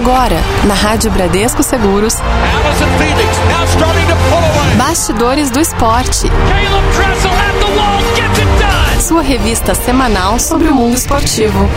Agora, na Rádio Bradesco Seguros. Bastidores do Esporte. Sua revista semanal sobre o mundo esportivo.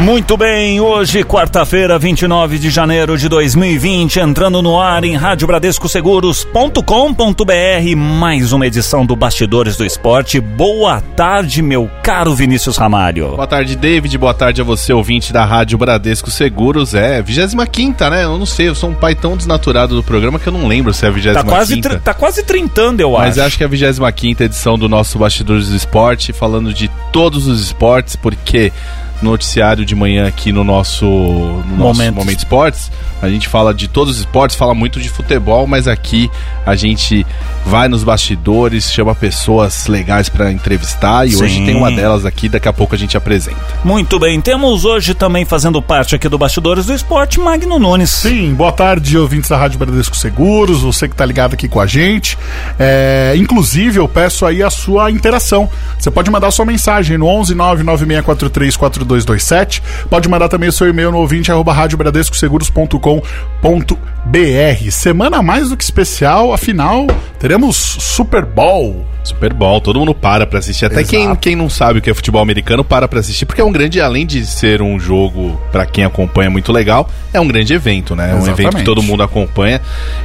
Muito bem, hoje, quarta-feira, 29 de janeiro de 2020, entrando no ar em radiobradescoseguros.com.br, mais uma edição do Bastidores do Esporte. Boa tarde, meu caro Vinícius Ramalho. Boa tarde, David. Boa tarde a você, ouvinte da Rádio Bradesco Seguros. É, 25 né? Eu não sei, eu sou um pai tão desnaturado do programa que eu não lembro se é a 25 Tá quase, tá quase trintando, eu acho. Mas acho que é a 25 edição do nosso Bastidores do Esporte, falando de todos os esportes, porque noticiário de manhã aqui no nosso, no nosso Momento Esportes. A gente fala de todos os esportes, fala muito de futebol, mas aqui a gente vai nos bastidores, chama pessoas legais para entrevistar e Sim. hoje tem uma delas aqui, daqui a pouco a gente apresenta. Muito bem, temos hoje também fazendo parte aqui do Bastidores do Esporte, Magno Nunes. Sim, boa tarde, ouvintes da Rádio Bradesco Seguros, você que está ligado aqui com a gente. É, inclusive, eu peço aí a sua interação. Você pode mandar sua mensagem no 11 99643 4227. Pode mandar também o seu e-mail no ouvinte arroba radiobradescoseguros.com.br. Semana mais do que especial, afinal, teremos Super Bowl. Super Bowl, todo mundo para pra assistir. Até quem, quem não sabe o que é futebol americano para pra assistir, porque é um grande, além de ser um jogo para quem acompanha muito legal, é um grande evento, né? É um evento que todo mundo acompanha.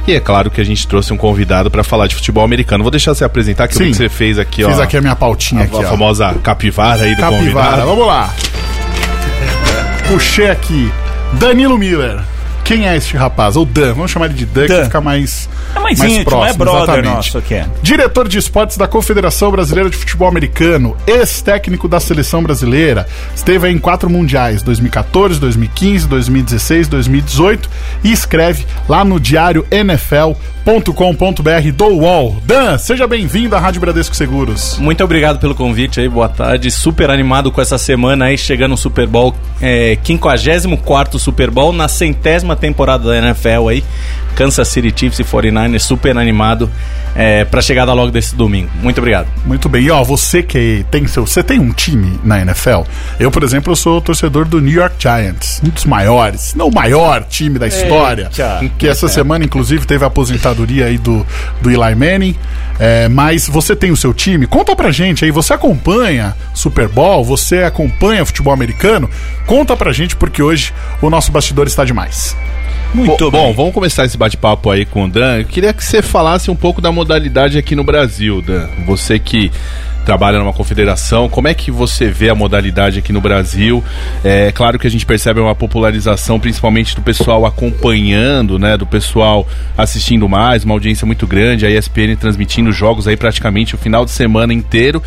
E é claro que a gente trouxe um convidado para falar de futebol americano. Vou deixar você apresentar que você fez aqui, Fiz ó. Fiz aqui a minha pautinha a, aqui, a ó. famosa capivara aí do capivara, convidado. vamos lá. Puxei aqui. Danilo Miller. Quem é este rapaz? O Dan. Vamos chamar ele de Dan, Dan. que fica mais, é mais, mais íntimo, próximo. É brother exatamente. nosso aqui. Diretor de esportes da Confederação Brasileira de Futebol Americano, ex-técnico da Seleção Brasileira. Esteve em quatro mundiais, 2014, 2015, 2016, 2018 e escreve lá no diário NFL.com.br do UOL. Dan, seja bem-vindo à Rádio Bradesco Seguros. Muito obrigado pelo convite aí, boa tarde. Super animado com essa semana aí, chegando no Super Bowl, é, 54 Super Bowl, na centésima temporada da NFL aí. Kansas City Chiefs e 49ers, super animado é, para a chegada logo desse domingo. Muito obrigado. Muito bem. E ó, você que tem seu, você tem um time na NFL? Eu, por exemplo, eu sou torcedor do New York Giants, um dos maiores, não o maior time da história, Eita. que essa semana inclusive teve a aposentadoria aí do, do Eli Manning. É, mas você tem o seu time? Conta pra gente aí, você acompanha Super Bowl, você acompanha futebol americano? Conta pra gente porque hoje o nosso bastidor está demais. Muito bom. Bom, vamos começar esse bate-papo aí com o Dan. Eu queria que você falasse um pouco da modalidade aqui no Brasil, Dan. Você que trabalha numa confederação, como é que você vê a modalidade aqui no Brasil? É claro que a gente percebe uma popularização, principalmente do pessoal acompanhando, né? Do pessoal assistindo mais, uma audiência muito grande, a ESPN transmitindo jogos aí praticamente o final de semana inteiro.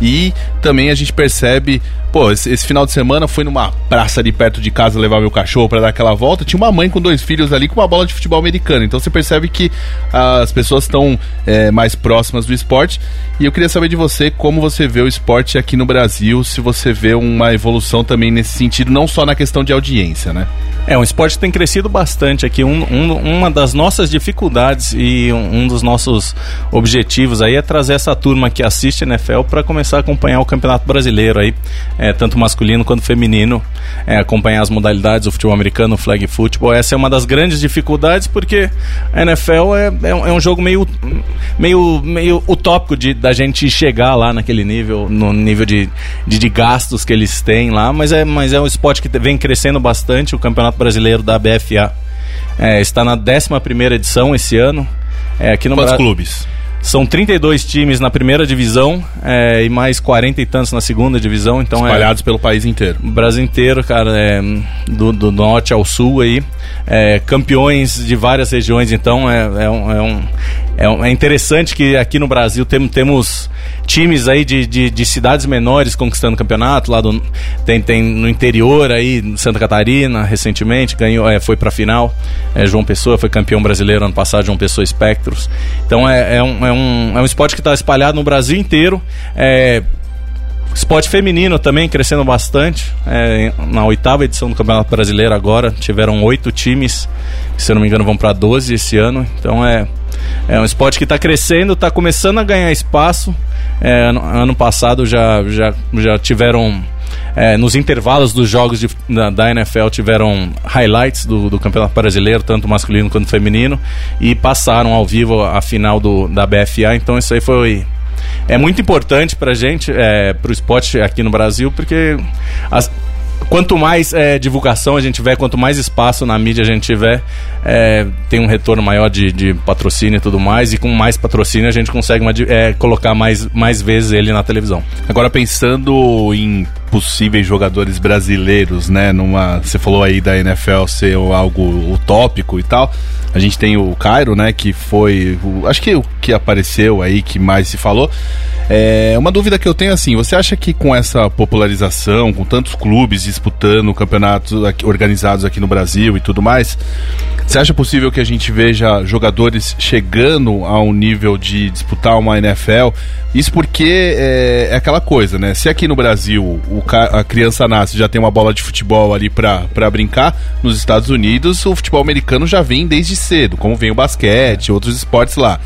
E também a gente percebe Pô, esse, esse, final de semana foi numa praça ali perto de casa levar meu cachorro para dar aquela volta. Tinha uma mãe com dois filhos ali com uma bola de futebol americano. Então você percebe que as pessoas estão é, mais próximas do esporte. E eu queria saber de você como você vê o esporte aqui no Brasil, se você vê uma evolução também nesse sentido, não só na questão de audiência, né? É, o esporte tem crescido bastante aqui. Um, um, uma das nossas dificuldades e um, um, dos nossos objetivos aí é trazer essa turma que assiste NFL para começar a acompanhar o Campeonato Brasileiro aí é, tanto masculino quanto feminino, é, acompanhar as modalidades, o futebol americano, o flag football. Essa é uma das grandes dificuldades porque a NFL é, é, um, é um jogo meio, meio, meio utópico de, da gente chegar lá naquele nível, no nível de, de, de gastos que eles têm lá, mas é, mas é um esporte que vem crescendo bastante. O Campeonato Brasileiro da BFA é, está na 11 edição esse ano. É, aqui no Quantos Bra... clubes? São 32 times na primeira divisão é, e mais 40 e tantos na segunda divisão. Então é Espalhados é, pelo país inteiro. O Brasil inteiro, cara, é, do, do, norte ao sul aí. É, campeões de várias regiões, então é, é, um, é, um, é, interessante que aqui no Brasil tem, temos times aí de, de, de, cidades menores conquistando campeonato. Lá do, tem, tem no interior aí, Santa Catarina, recentemente, ganhou, é, foi pra final. É, João Pessoa foi campeão brasileiro ano passado, João Pessoa Espectros. Então é, é, um, é, um, é um esporte que está espalhado no Brasil inteiro. É, Esporte feminino também crescendo bastante. É, na oitava edição do Campeonato Brasileiro agora tiveram oito times, se eu não me engano vão para 12 esse ano. Então é, é um esporte que está crescendo, está começando a ganhar espaço. É, ano, ano, passado já, já, já tiveram é, nos intervalos dos jogos de, da, da, NFL tiveram highlights do, do, Campeonato Brasileiro, tanto masculino quanto feminino, e passaram ao vivo a final do, da BFA. Então isso aí foi é muito importante pra gente, é, pro esporte aqui no Brasil, porque as, quanto mais é, divulgação a gente tiver, quanto mais espaço na mídia a gente tiver, é, tem um retorno maior de, de, patrocínio e tudo mais, e com mais patrocínio a gente consegue uma, é, colocar mais, mais vezes ele na televisão. Agora pensando em possíveis jogadores brasileiros, né? Numa, você falou aí da NFL ser algo utópico e tal. A gente tem o Cairo, né? Que foi, o, acho que o que apareceu aí que mais se falou. É, uma dúvida que eu tenho assim, você acha que com essa popularização, com tantos clubes disputando campeonatos aqui, organizados aqui no Brasil e tudo mais, você acha possível que a gente veja jogadores chegando a um nível de disputar uma NFL? Isso porque é, é aquela coisa, né? Se aqui no Brasil a criança nasce já tem uma bola de futebol ali pra brincar, nos Estados Unidos o futebol americano já vem desde cedo, como vem o basquete, outros esportes lá.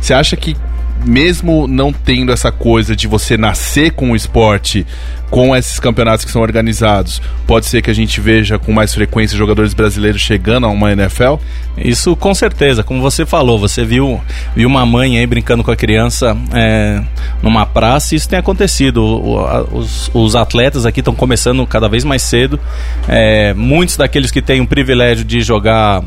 Você acha que mesmo não tendo essa coisa de você nascer com o esporte, com esses campeonatos que são organizados, pode ser que a gente veja com mais frequência jogadores brasileiros chegando a uma NFL? Isso com certeza, como você falou, você viu, viu uma mãe aí brincando com a criança é, numa praça, isso tem acontecido. O, a, os, os, atletas aqui estão começando cada vez mais cedo. É, muitos daqueles que têm o privilégio de jogar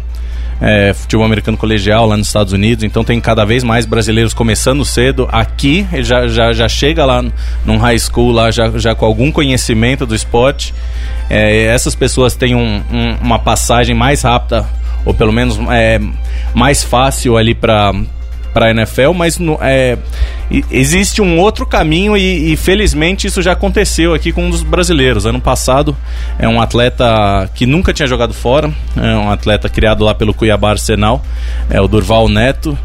é, futebol americano colegial lá nos Estados Unidos, então tem cada vez mais brasileiros começando cedo. Aqui ele já, já, já chega lá num high school lá já, já com algum conhecimento do esporte. É, essas pessoas têm um, um, uma passagem mais rápida, ou pelo menos é, mais fácil ali para para a NFL, mas no, é, existe um outro caminho e, e, felizmente isso já aconteceu aqui com um dos brasileiros. Ano passado é um atleta que nunca tinha jogado fora, é um atleta criado lá pelo Cuiabá Arsenal, é o Durval Neto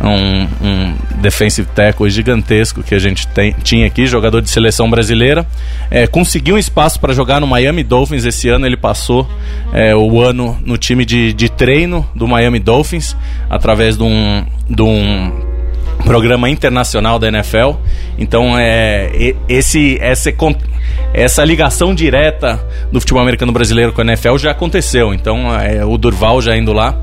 um, um defensive tackle gigantesco que a gente tem, tinha aqui, jogador de seleção brasileira. É, conseguiu um espaço para jogar no Miami Dolphins esse ano. Ele passou é, o ano no time de, de treino do Miami Dolphins através de um, de um programa internacional da NFL. Então, é, esse, essa, essa ligação direta do futebol americano brasileiro com a NFL já aconteceu. Então, é, o Durval já indo lá,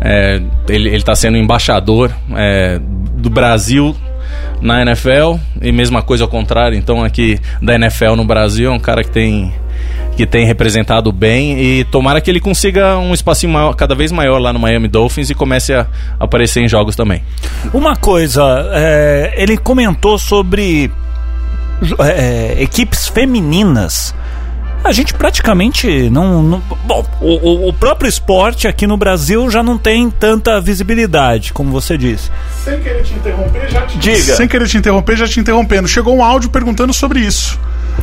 é, ele está sendo embaixador é, do Brasil na NFL e mesma coisa ao contrário. Então, aqui da NFL no Brasil é um cara que tem que tem representado bem e tomara que ele consiga um espacinho maior, cada vez maior lá no Miami Dolphins e comece a aparecer em jogos também. Uma coisa, é, ele comentou sobre é, equipes femininas. A gente praticamente não. não bom, o, o, próprio esporte aqui no Brasil já não tem tanta visibilidade, como você disse. Sem querer te interromper, já te Diga. Sem querer te interromper, já te interrompendo. Chegou um áudio perguntando sobre isso.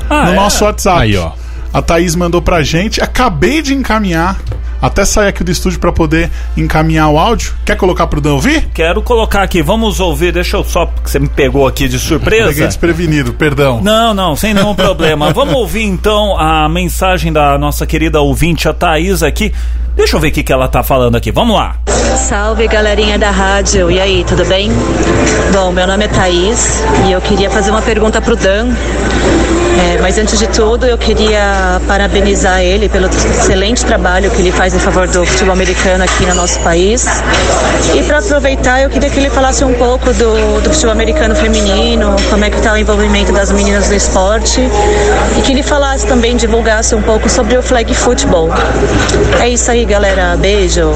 Ah, no é? nosso WhatsApp. Aí, ó. A Thaís mandou pra gente. Acabei de encaminhar. Até sair aqui do estúdio para poder encaminhar o áudio. Quer colocar pro Dan ouvir? Quero colocar aqui. Vamos ouvir. Deixa eu só. Porque você me pegou aqui de surpresa. Peguei desprevenido, perdão. Não, não, sem nenhum problema. Vamos ouvir então a mensagem da nossa querida ouvinte, a Thaís aqui. Deixa eu ver o que, que ela tá falando aqui. Vamos lá. Salve galerinha da rádio. E aí, tudo bem? Bom, meu nome é Thaís e eu queria fazer uma pergunta pro Dan. É, mas antes de tudo, eu queria parabenizar ele pelo excelente trabalho que ele faz em favor do futebol americano aqui no nosso país. E para aproveitar, eu queria que ele falasse um pouco do, do futebol americano feminino, como é que está o envolvimento das meninas no esporte e que ele falasse também, divulgasse um pouco sobre o flag football. É isso aí, galera. Beijo.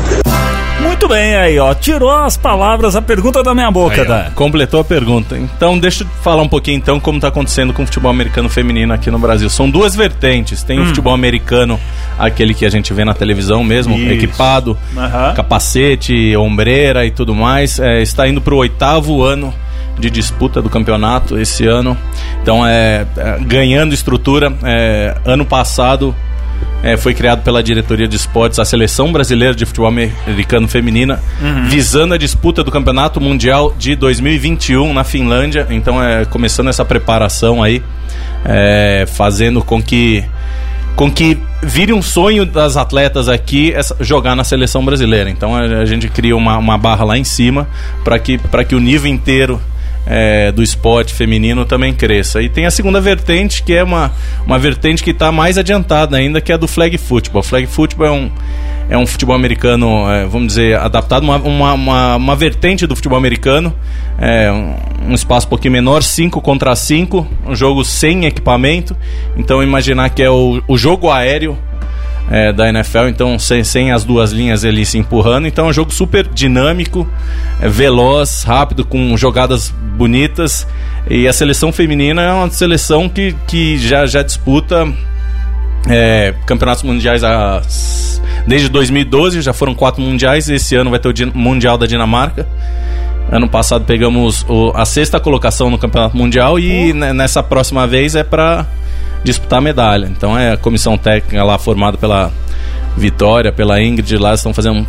Muito bem aí, ó. Tirou as palavras, a pergunta da minha boca, aí, Completou a pergunta. Então, deixa eu falar um pouquinho então como está acontecendo com o futebol americano feminino aqui no Brasil. São duas vertentes. Tem hum. o futebol americano, aquele que a gente vê na televisão mesmo, Isso. equipado, uhum. capacete, ombreira e tudo mais. É, está indo para o oitavo ano de disputa do campeonato esse ano. Então, é, é ganhando estrutura. É, ano passado é, foi criado pela diretoria de esportes a seleção brasileira de futebol americano feminina, uhum. visando a disputa do campeonato mundial de 2021 na Finlândia. Então, é começando essa preparação aí, é, fazendo com que com que vire um sonho das atletas aqui essa, jogar na seleção brasileira. Então a, a gente cria uma, uma barra lá em cima para que, que o nível inteiro é, do esporte feminino também cresça. E tem a segunda vertente, que é uma, uma vertente que está mais adiantada ainda, que é a do flag football. Flag football é um, é um futebol americano, é, vamos dizer, adaptado, uma, uma, uma, uma, vertente do futebol americano, é, um, espaço um pouquinho menor, 5 contra 5, um jogo sem equipamento. Então imaginar que é o, o jogo aéreo é, da NFL, então sem, sem as duas linhas ali se empurrando. Então é um jogo super dinâmico, é, veloz, rápido, com jogadas bonitas. E a seleção feminina é uma seleção que, que já, já disputa é, campeonatos mundiais a, desde 2012, já foram quatro mundiais. Esse ano vai ter o Mundial da Dinamarca. Ano passado pegamos o, a sexta colocação no Campeonato Mundial e nessa próxima vez é para disputar medalha. Então é a comissão técnica lá formada pela Vitória, pela Ingrid lá, estão fazendo um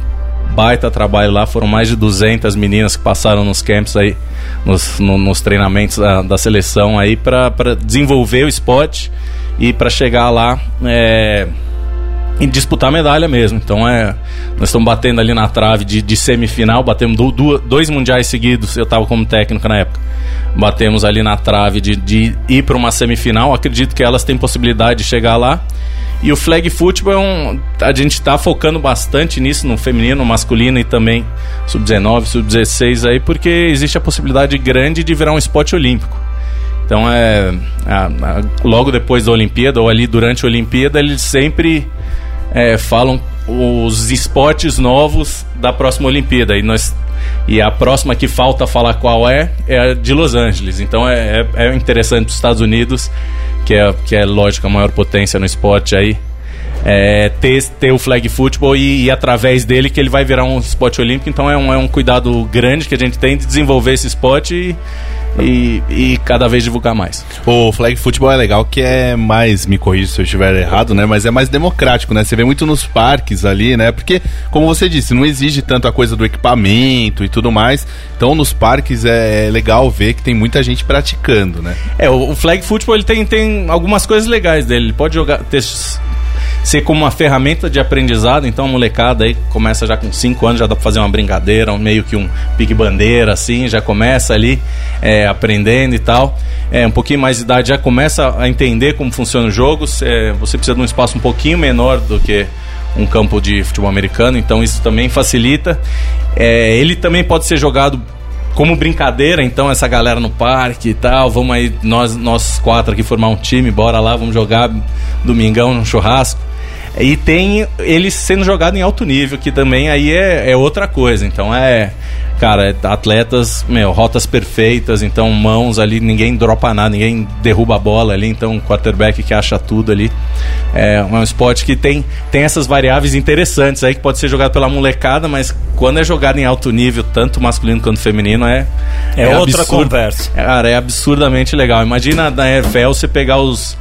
baita trabalho lá. Foram mais de 200 meninas que passaram nos camps aí, nos, no, nos treinamentos da, da seleção aí para desenvolver o esporte e para chegar lá é, e disputar medalha mesmo. Então é, nós estamos batendo ali na trave de, de semifinal, batemos do, do, dois mundiais seguidos. Eu estava como técnico na época batemos ali na trave de, de ir para uma semifinal. Acredito que elas têm possibilidade de chegar lá. E o flag football é um, a gente está focando bastante nisso no feminino, no masculino e também sub-19, sub-16 aí, porque existe a possibilidade grande de virar um esporte olímpico. Então é a, a, logo depois da Olimpíada ou ali durante a Olimpíada eles sempre é, falam os esportes novos da próxima Olimpíada e nós e a próxima que falta falar qual é é a de Los Angeles. Então é, é, é interessante os Estados Unidos, que é, que é lógico a maior potência no esporte aí, é, ter, ter o flag football e, e, através dele que ele vai virar um esporte olímpico. Então é um, é um cuidado grande que a gente tem de desenvolver esse esporte e, e, e, cada vez divulgar mais. O flag football é legal que é mais, me corrija se eu estiver errado, né? Mas é mais democrático, né? Você vê muito nos parques ali, né? Porque, como você disse, não exige tanto a coisa do equipamento e tudo mais. Então, nos parques é legal ver que tem muita gente praticando, né? É, o, o flag football ele tem, tem algumas coisas legais dele. Ele pode jogar, ter ser como uma ferramenta de aprendizado. Então a molecada aí começa já com 5 anos, já dá pra fazer uma brincadeira, meio que um pique-bandeira, assim, já começa ali é, aprendendo e tal. É, um pouquinho mais de idade já começa a entender como funciona o jogo. É, você precisa de um espaço um pouquinho menor do que um campo de futebol americano, então isso também facilita. É, ele também pode ser jogado como brincadeira, então, essa galera no parque e tal, vamos aí, nós, nós quatro aqui formar um time, bora lá, vamos jogar domingão no churrasco. E tem ele sendo jogado em alto nível, que também aí é, é outra coisa. Então é, cara, atletas, meu, rotas perfeitas, então mãos ali, ninguém dropa nada, ninguém derruba a bola ali, então quarterback que acha tudo ali. É um esporte que tem, tem essas variáveis interessantes aí que pode ser jogado pela molecada, mas quando é jogado em alto nível, tanto masculino quanto feminino, é. É, é outra absurdo, conversa. Cara, é absurdamente legal. Imagina na NFL você pegar os,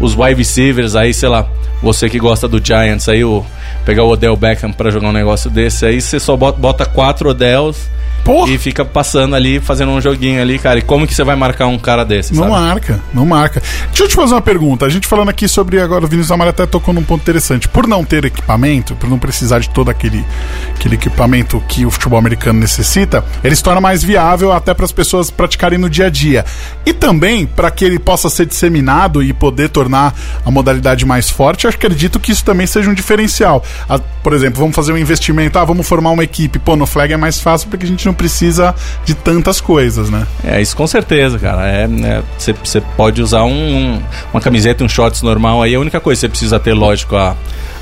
os wide receivers aí, sei lá você que gosta do Giants aí, o, pegar o Odell Beckham para jogar um negócio desse aí, você só bota, bota quatro Odells Porra. E fica passando ali, fazendo um joguinho ali, cara. E como que você vai marcar um cara desse? Não sabe? marca, não marca. Deixa eu te fazer uma pergunta. A gente falando aqui sobre agora, o Vinícius Amaro até tocou num ponto interessante. Por não ter equipamento, por não precisar de todo aquele, aquele equipamento que o futebol americano necessita, ele se torna mais viável até para as pessoas praticarem no dia a dia. E também para que ele possa ser disseminado e poder tornar a modalidade mais forte, acredito que isso também seja um diferencial. A, por exemplo, vamos fazer um investimento, ah, vamos formar uma equipe. Pô, no flag é mais fácil porque a gente não precisa de tantas coisas, né? É, isso com certeza, cara. É, você é, pode usar um, um, uma camiseta, um shorts normal aí, a única coisa que você precisa ter, lógico, a,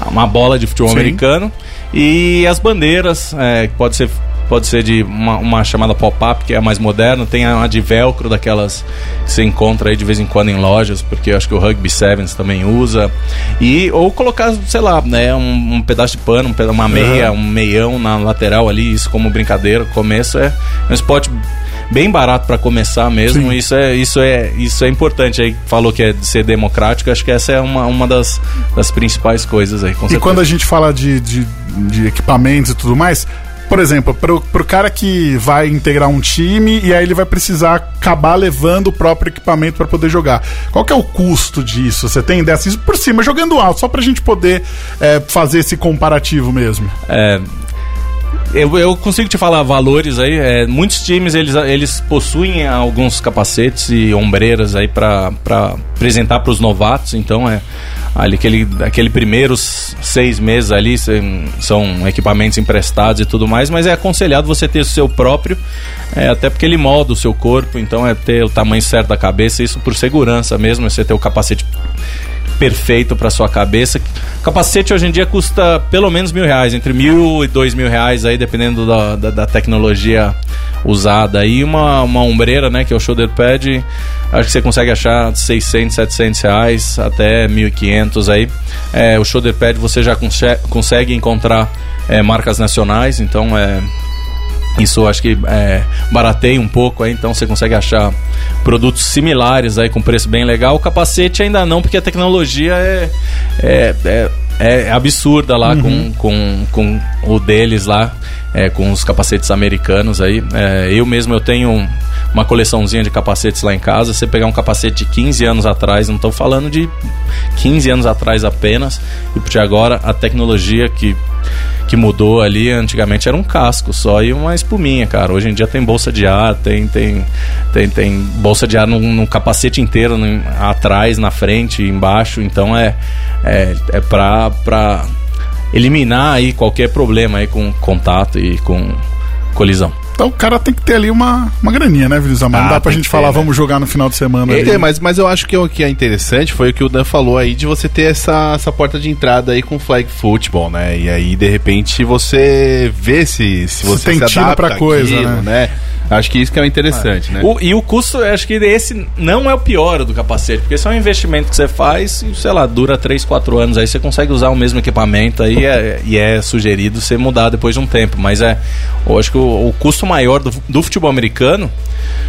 uma bola de futebol Sim. americano e as bandeiras, é, que pode ser pode ser de uma, uma chamada pop-up, que é a mais moderna, tem a, de velcro, daquelas que você encontra aí de vez em quando em lojas, porque eu acho que o Rugby Sevens também usa. E, ou colocar, sei lá, né, um, um pedaço de pano, uma meia, uhum. um meião na lateral ali, isso como brincadeira. Começo é um esporte bem barato para começar mesmo. Isso é, isso é, isso é importante. Aí falou que é de ser democrático, acho que essa é uma, uma das, das principais coisas aí. e quando a gente fala de, de, de equipamentos e tudo mais, por exemplo, pro, pro cara que vai integrar um time e aí ele vai precisar acabar levando o próprio equipamento para poder jogar. Qual que é o custo disso? Você tem dessa? Isso por cima, jogando alto, só pra gente poder é, fazer esse comparativo mesmo. É, Eu, eu consigo te falar valores aí. É, muitos times eles, eles possuem alguns capacetes e ombreiras aí para apresentar para os novatos. Então é ali aquele, aquele primeiros seis meses ali são equipamentos emprestados e tudo mais, mas é aconselhado você ter o seu próprio, é, até porque ele molda o seu corpo. Então é ter o tamanho certo da cabeça, isso por segurança mesmo, é você ter o capacete perfeito para sua cabeça. Capacete hoje em dia custa pelo menos mil reais, entre mil e dois mil reais aí, dependendo da, da, da tecnologia usada. E uma, uma ombreira, né, que é o shoulder pad, acho que você consegue achar 600, 700 reais até 1.500 aí. É, o shoulder pad você já consegue encontrar é, marcas nacionais, então é isso acho que é, barateia um pouco aí, então você consegue achar produtos similares aí com preço bem legal. O capacete ainda não, porque a tecnologia é, é, é, é absurda lá uhum. com, com, com o deles lá, é, com os capacetes americanos aí. É, eu mesmo eu tenho uma coleçãozinha de capacetes lá em casa. Você pegar um capacete de 15 anos atrás, não estou falando de 15 anos atrás apenas, e porque agora a tecnologia que que mudou ali, antigamente era um casco só e uma espuminha, cara. Hoje em dia tem bolsa de ar, tem tem tem, tem bolsa de ar no, no capacete inteiro, no, atrás, na frente, embaixo. Então é é, é pra, pra eliminar aí qualquer problema aí com contato e com colisão. Então o cara tem que ter ali uma, uma graninha, né, Vinícius Amaro? Ah, não dá pra gente falar, né? vamos jogar no final de semana. É, mas, mas eu acho que o que é interessante foi o que o Dan falou aí de você ter essa, essa porta de entrada aí com flag football, né? E aí, de repente, você vê se, se você se tem se adapta pra coisa, aquilo, né? né? Acho que isso que é o interessante, né? O, e o custo, acho que esse não é o pior do capacete, porque esse é um investimento que você faz e, sei lá, dura 3, 4 anos, aí você consegue usar o mesmo equipamento aí é, e é sugerido você mudar depois de um tempo. Mas é, eu acho que o, o custo maior do, do futebol americano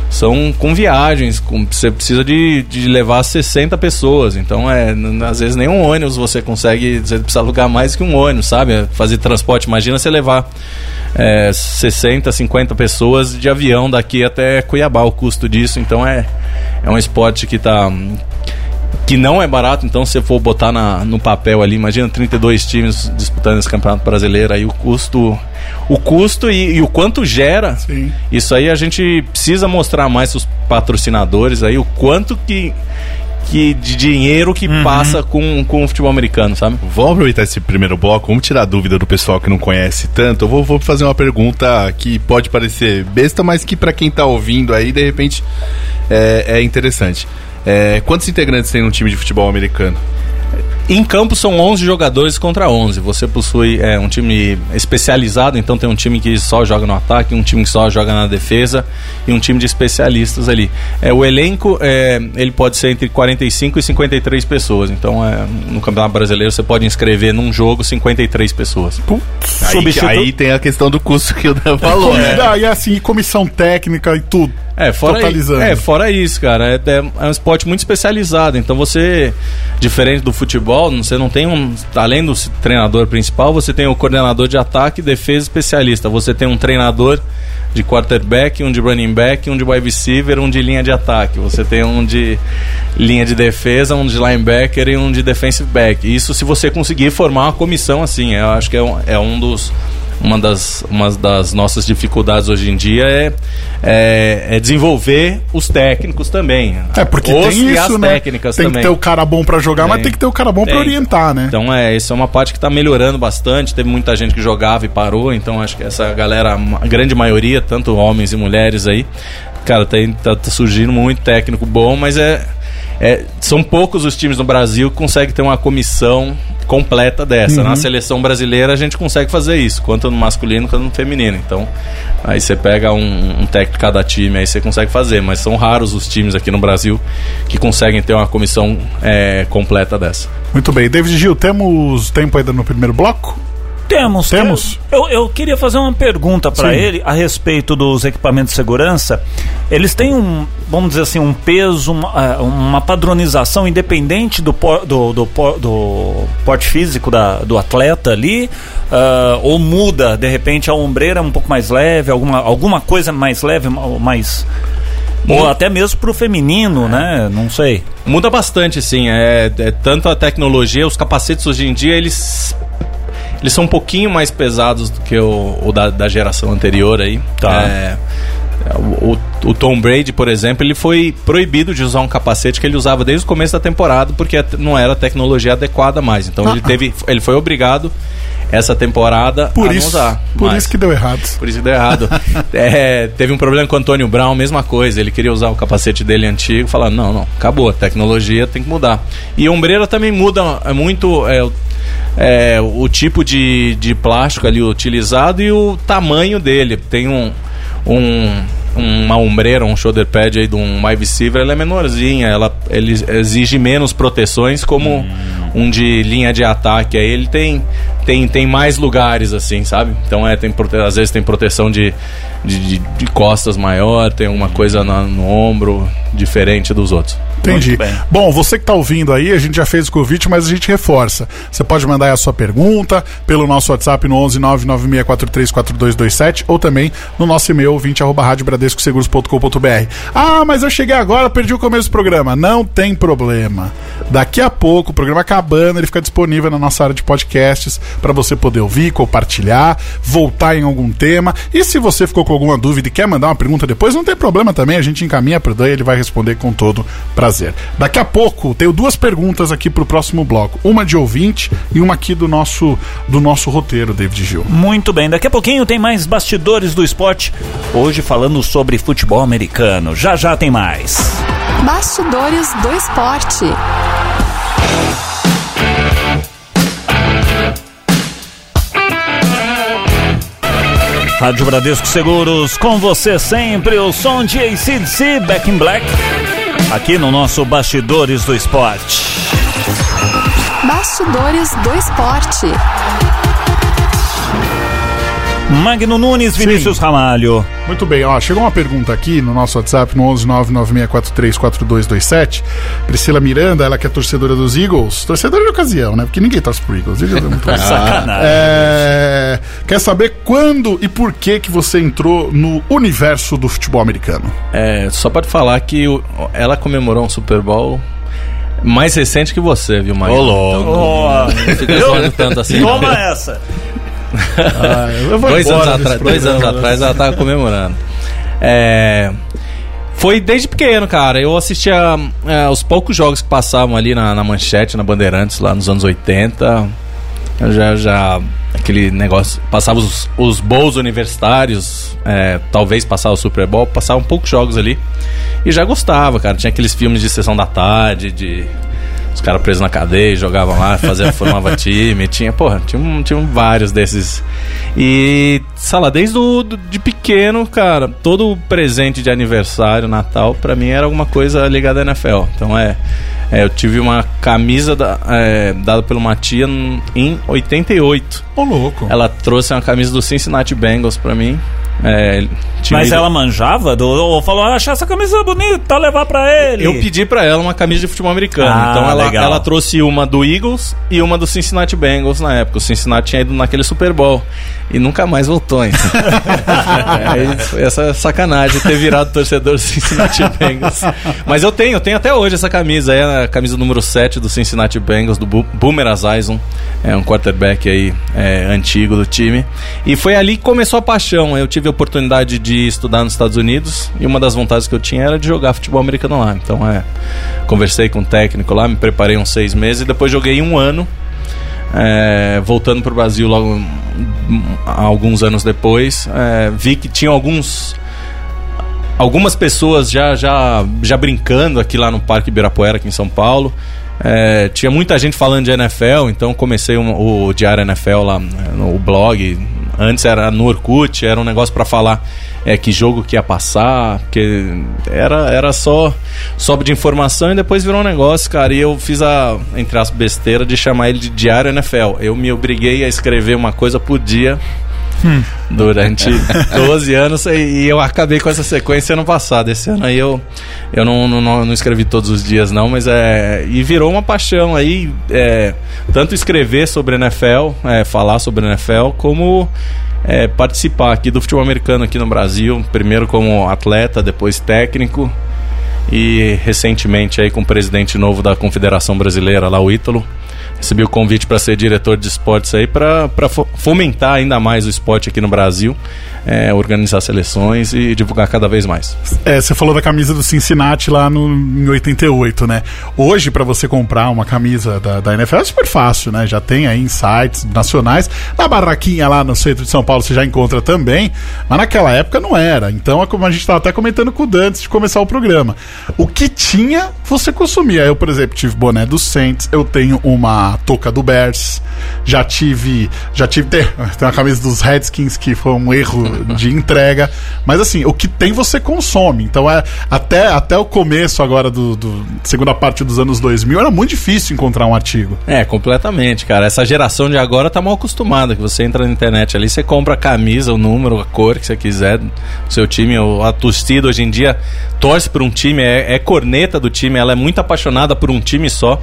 são com viagens, com, você precisa de, de levar 60 pessoas, então é, às vezes nem um ônibus você consegue, você precisa alugar mais que um ônibus, sabe? Fazer transporte, imagina você levar é, 60, 50 pessoas de avião daqui até Cuiabá, o custo disso, então é, é um esporte que tá que não é barato, então se for botar na, no papel ali, imagina 32 times disputando esse campeonato brasileiro, aí o custo o custo e, e o quanto gera. Sim. Isso aí a gente precisa mostrar mais para os patrocinadores aí o quanto que que, de dinheiro que uhum. passa com, com o futebol americano, sabe? Vamos aproveitar esse primeiro bloco, vamos tirar a dúvida do pessoal que não conhece tanto. Eu vou, vou fazer uma pergunta que pode parecer besta, mas que para quem tá ouvindo aí, de repente, é, é interessante. É, quantos integrantes tem no time de futebol americano? Em campo são 11 jogadores contra 11. Você possui é, um time especializado, então tem um time que só joga no ataque, um time que só joga na defesa e um time de especialistas ali. É, o elenco é, ele pode ser entre 45 e 53 pessoas. Então é, no Campeonato Brasileiro você pode inscrever num jogo 53 pessoas. Putz, aí, aí, tem a questão do custo que o Dan falou. Né? E assim, comissão técnica e tudo. É, fora, é, fora isso, cara. É, é, é, um esporte muito especializado. Então você, diferente do futebol, você não tem um. Além do treinador principal, você tem o coordenador de ataque e defesa especialista. Você tem um treinador de quarterback, um de running back, um de wide receiver, um de linha de ataque. Você tem um de linha de defesa, um de linebacker e um de defensive back. Isso se você conseguir formar uma comissão assim. Eu acho que é um, é um dos uma das, uma das nossas dificuldades hoje em dia é, é, é desenvolver os técnicos também. É, porque os tem isso, né? técnicas tem também. que ter o cara bom para jogar, mas tem que ter o cara bom para orientar, né? Então, é, isso é uma parte que tá melhorando bastante. Teve muita gente que jogava e parou, então acho que essa galera, a grande maioria, tanto homens e mulheres aí, cara, tem, tá, tá surgindo muito técnico bom, mas é é, são poucos os times no Brasil que conseguem ter uma comissão completa dessa. Uhum. Na seleção brasileira a gente consegue fazer isso, quanto no masculino quanto no feminino. Então, aí você pega um, um técnico de cada time, aí você consegue fazer. Mas são raros os times aqui no Brasil que conseguem ter uma comissão é, completa dessa. Muito bem. David Gil, temos tempo ainda no primeiro bloco? Temos. Temos? Eu, eu queria fazer uma pergunta para ele a respeito dos equipamentos de segurança. Eles têm um, vamos dizer assim, um peso, uma, é, uma padronização independente do, por, do, do, do, porte físico da, do atleta ali? Uh, ou muda, de repente, a ombreira é um pouco mais leve, alguma, alguma coisa mais leve, mais... Ou até mesmo pro feminino, né? Não sei. Muda bastante, sim. É, é, tanto a tecnologia, os capacetes hoje em dia, eles eles são um pouquinho mais pesados do que o, o da, da, geração anterior aí. Tá. É, o, o, Tom Brady, por exemplo, ele foi proibido de usar um capacete que ele usava desde o começo da temporada porque não era a tecnologia adequada mais. Então ele teve, ele foi obrigado essa temporada por a isso, usar. Por mais. isso que deu errado. Por isso que deu errado. é, teve um problema com o Antônio Brown, mesma coisa. Ele queria usar o capacete dele antigo, falando, não, não, acabou, a tecnologia tem que mudar. E a ombreira também muda é muito é, é, o tipo de, de plástico ali utilizado e o tamanho dele. Tem um, um uma ombreira, um shoulder pad aí de um wide receiver, ela é menorzinha, ela ele exige menos proteções como hum. um de linha de ataque. Aí ele tem tem, tem mais lugares assim, sabe? Então é tem às vezes tem proteção de, de, de, de costas maior, tem uma coisa na, no ombro diferente dos outros. Entendi. Bom, você que está ouvindo aí, a gente já fez o convite, mas a gente reforça. Você pode mandar a sua pergunta pelo nosso WhatsApp no 11 996434227 ou também no nosso e-mail 20@radiobradescoseguros.com.br. Ah, mas eu cheguei agora, perdi o começo do programa. Não tem problema. Daqui a pouco, o programa acabando, ele fica disponível na nossa área de podcasts para você poder ouvir, compartilhar, voltar em algum tema. E se você ficou com alguma dúvida e quer mandar uma pergunta depois, não tem problema também, a gente encaminha para o Dan e ele vai responder com todo prazer prazer. Daqui a pouco, tenho duas perguntas aqui pro próximo bloco. Uma de ouvinte e uma aqui do nosso, do nosso roteiro, David Gil. Muito bem, daqui a pouquinho tem mais bastidores do esporte. Hoje falando sobre futebol americano. Já já tem mais. Bastidores do esporte. Rádio Bradesco Seguros, com você sempre, o som de ACDC Back in Black aqui no nosso Bastidores do Esporte. Bastidores do Esporte. Magno Nunes, Vinícius Sim. Ramalho. Muito bem, ó, chegou uma pergunta aqui no nosso WhatsApp, no 11996434227. Priscila Miranda, ela que é torcedora dos Eagles, torcedora de ocasião, né? Porque ninguém torce pro Eagles. Eagles é muito Sacanagem. É... Quer saber quando e por que que você entrou no universo do futebol americano? É, só pode falar que ela comemorou um Super Bowl mais recente que você, viu, Maria? Ô, louco. Então, não fica tanto assim. Toma não. essa. Ah, dois anos, atrás, dois anos atrás ela tava comemorando. É, foi desde pequeno, cara. Eu assistia é, os poucos jogos que passavam ali na, na Manchete, na Bandeirantes, lá nos anos 80. Eu já, já aquele negócio. Passava os, os bowls universitários, é, talvez passava o Super Bowl, passava um poucos jogos ali. E já gostava, cara. Tinha aqueles filmes de sessão da tarde, de os caras presos na cadeia, jogavam lá, fazia, formava time, tinha, porra, tinha, tinha vários desses. E, sei lá, desde o, de pequeno, cara, todo presente de aniversário, Natal, pra mim era alguma coisa ligada à NFL. Então é, é eu tive uma camisa da, é, dada pelo uma tia em 88. Ô, louco. Ela trouxe uma camisa do Cincinnati Bengals pra mim. É, Mas ela manjava? Do, ou falou, ah, achar essa camisa bonita, levar pra ele? Eu pedi pra ela uma camisa de futebol americano. Ah, então ela, ela, trouxe uma do Eagles e uma do Cincinnati Bengals na época. O Cincinnati tinha ido naquele Super Bowl e nunca mais voltou. Então. é, foi essa sacanagem ter virado torcedor do Cincinnati Bengals. Mas eu tenho, eu tenho até hoje essa camisa. É a camisa número 7 do Cincinnati Bengals, do Boomer Esiason. É um quarterback aí é, antigo do time. E foi ali que começou a paixão. Eu tive a oportunidade de estudar nos Estados Unidos e uma das vontades que eu tinha era de jogar futebol americano lá. Então, é, conversei com o técnico lá, me preparei uns seis meses e depois joguei um ano. É, voltando para o Brasil logo alguns anos depois, é, vi que tinha alguns algumas pessoas já, já, já brincando aqui lá no Parque Ibirapuera, aqui em São Paulo. É, tinha muita gente falando de NFL, então comecei um, o Diário NFL lá no blog. Antes era no Orkut, era um negócio para falar é, que jogo que ia passar, porque era, era só sobe de informação e depois virou um negócio, cara. E eu fiz a, entre as besteiras, de chamar ele de Diário NFL. Eu me obriguei a escrever uma coisa por dia Hum. durante 12 anos e eu acabei com essa sequência ano passado. Esse ano aí eu, eu não, não, não escrevi todos os dias, não, mas é. E virou uma paixão aí, é, tanto escrever sobre NFL, é, falar sobre NFL, como é, participar aqui do futebol americano aqui no Brasil, primeiro como atleta, depois técnico e recentemente aí com o presidente novo da Confederação Brasileira, lá o Ítalo, recebi o convite para ser diretor de esportes aí para fomentar ainda mais o esporte aqui no Brasil, é, organizar seleções e divulgar cada vez mais. É, você falou da camisa do Cincinnati lá no, em 88, né? Hoje, para você comprar uma camisa da, da NFL é super fácil, né? Já tem aí em sites nacionais. Na barraquinha lá no centro de São Paulo você já encontra também, mas naquela época não era. Então é como a gente estava até comentando com o Dan antes de começar o programa. O que tinha, você consumia. Eu, por exemplo, tive boné do Saints, eu tenho uma touca do Bears, já tive. Já tive. Tem, tem uma camisa dos Redskins que foi um erro de entrega. Mas assim, o que tem você consome. Então é até, até o começo agora do, do segunda parte dos anos 2000 era muito difícil encontrar um artigo. É, completamente, cara. Essa geração de agora tá mal acostumada, que você entra na internet ali, você compra a camisa, o número, a cor que você quiser seu time, a torcida hoje em dia torce por um time, é, é corneta do time, ela é muito apaixonada por um time só.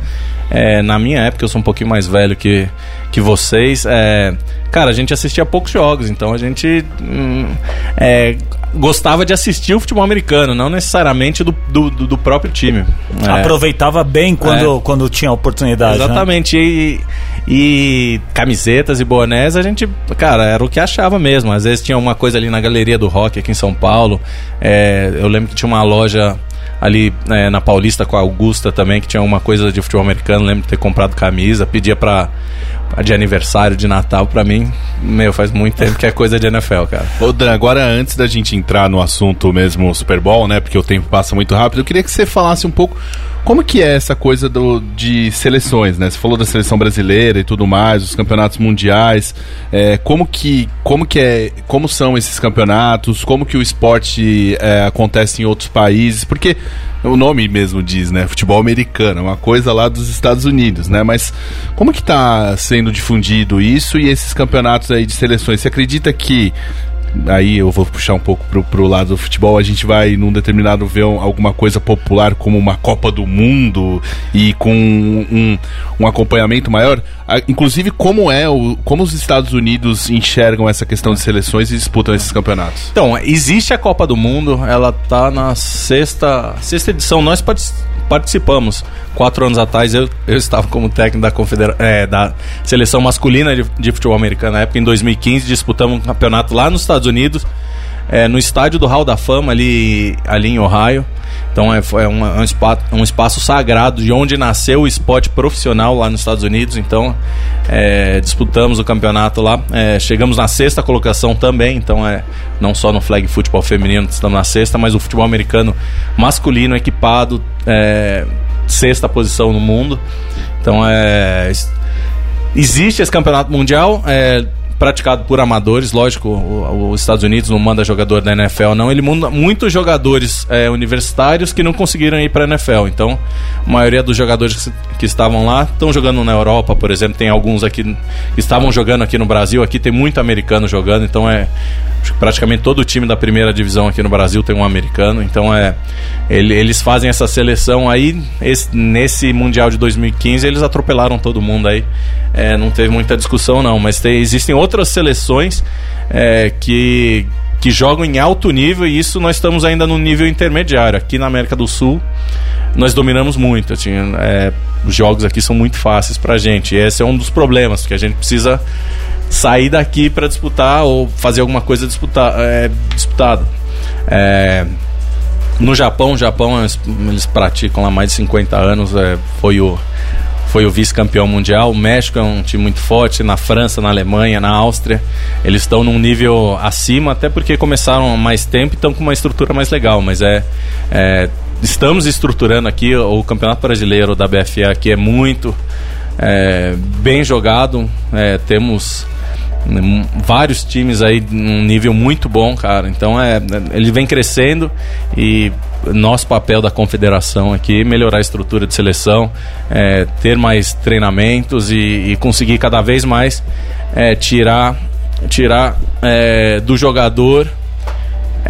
É, na minha época, eu sou um pouquinho mais velho que, que vocês. É, cara, a gente assistia poucos jogos, então a gente hum, é, gostava de assistir o futebol americano, não necessariamente do, do, do próprio time. É. Aproveitava bem quando, é. quando tinha oportunidade. Né? Exatamente. Né? E, e camisetas e bonés, a gente, cara, era o que achava mesmo. Às vezes tinha uma coisa ali na galeria do rock aqui em São Paulo. É, eu lembro que tinha uma loja ali é, na Paulista com a Augusta também, que tinha uma coisa de futebol americano, lembro de ter comprado camisa, pedia pra, de aniversário, de Natal, pra mim, meu, faz muito tempo que é coisa de NFL, cara. Ô Dan, agora antes da gente entrar no assunto mesmo Super Bowl, né, porque o tempo passa muito rápido, eu queria que você falasse um pouco como que é essa coisa do, de seleções, né? Você falou da seleção brasileira e tudo mais, os campeonatos mundiais. É, como que como que é, como são esses campeonatos? Como que o esporte é, acontece em outros países? Porque o nome mesmo diz, né? Futebol americano, é uma coisa lá dos Estados Unidos, né? Mas como que está sendo difundido isso e esses campeonatos aí de seleções? Você acredita que aí eu vou puxar um pouco pro, pro lado do futebol, a gente vai num determinado ver alguma coisa popular como uma Copa do Mundo e com um, um acompanhamento maior. Inclusive, como é o, como os Estados Unidos enxergam essa questão de seleções e disputam esses campeonatos? Então, existe a Copa do Mundo, ela tá na sexta, sexta edição. Nós participamos. Quatro anos atrás eu, eu estava como técnico da, confedera é, da seleção masculina de, de futebol americano. Na época, em 2015, disputamos um campeonato lá nos Estados Unidos, é, no estádio do Hall da Fama, ali, ali em Ohio. Então é, é, um, é um, espaço, um espaço sagrado de onde nasceu o esporte profissional lá nos Estados Unidos. Então é, disputamos o campeonato lá. É, chegamos na sexta colocação também. Então é não só no flag futebol feminino estamos na sexta, mas o futebol americano masculino equipado é, sexta posição no mundo. Então é existe esse campeonato mundial. É, praticado por amadores, lógico, os Estados Unidos não manda jogador da NFL, não. Ele manda muitos jogadores é, universitários que não conseguiram ir para a NFL. Então, a maioria dos jogadores que, estavam lá estão jogando na Europa, por exemplo. Tem alguns aqui que estavam jogando aqui no Brasil. Aqui tem muito americano jogando, então é praticamente todo o time da primeira divisão aqui no Brasil tem um americano. Então é ele, eles fazem essa seleção aí esse, nesse mundial de 2015 eles atropelaram todo mundo aí. É, não teve muita discussão não, mas tem, existem outras seleções é, que, que jogam em alto nível e isso nós estamos ainda no nível intermediário. Aqui na América do Sul, nós dominamos muito. Assim, é, os jogos aqui são muito fáceis pra gente. E esse é um dos problemas, porque a gente precisa sair daqui para disputar ou fazer alguma coisa disputar, é, disputada. É, no Japão, Japão eles, eles, praticam lá mais de 50 anos. É, foi o foi o vice-campeão mundial. O México é um time muito forte, na França, na Alemanha, na Áustria. Eles estão num nível acima, até porque começaram mais tempo e estão com uma estrutura mais legal. Mas é, é estamos estruturando aqui o Campeonato Brasileiro da BFA, que é muito é, bem jogado. É, temos vários times aí num nível muito bom, cara. Então é, ele vem crescendo e nosso papel da confederação aqui melhorar a estrutura de seleção, é, ter mais treinamentos e, e, conseguir cada vez mais é, tirar tirar é, do jogador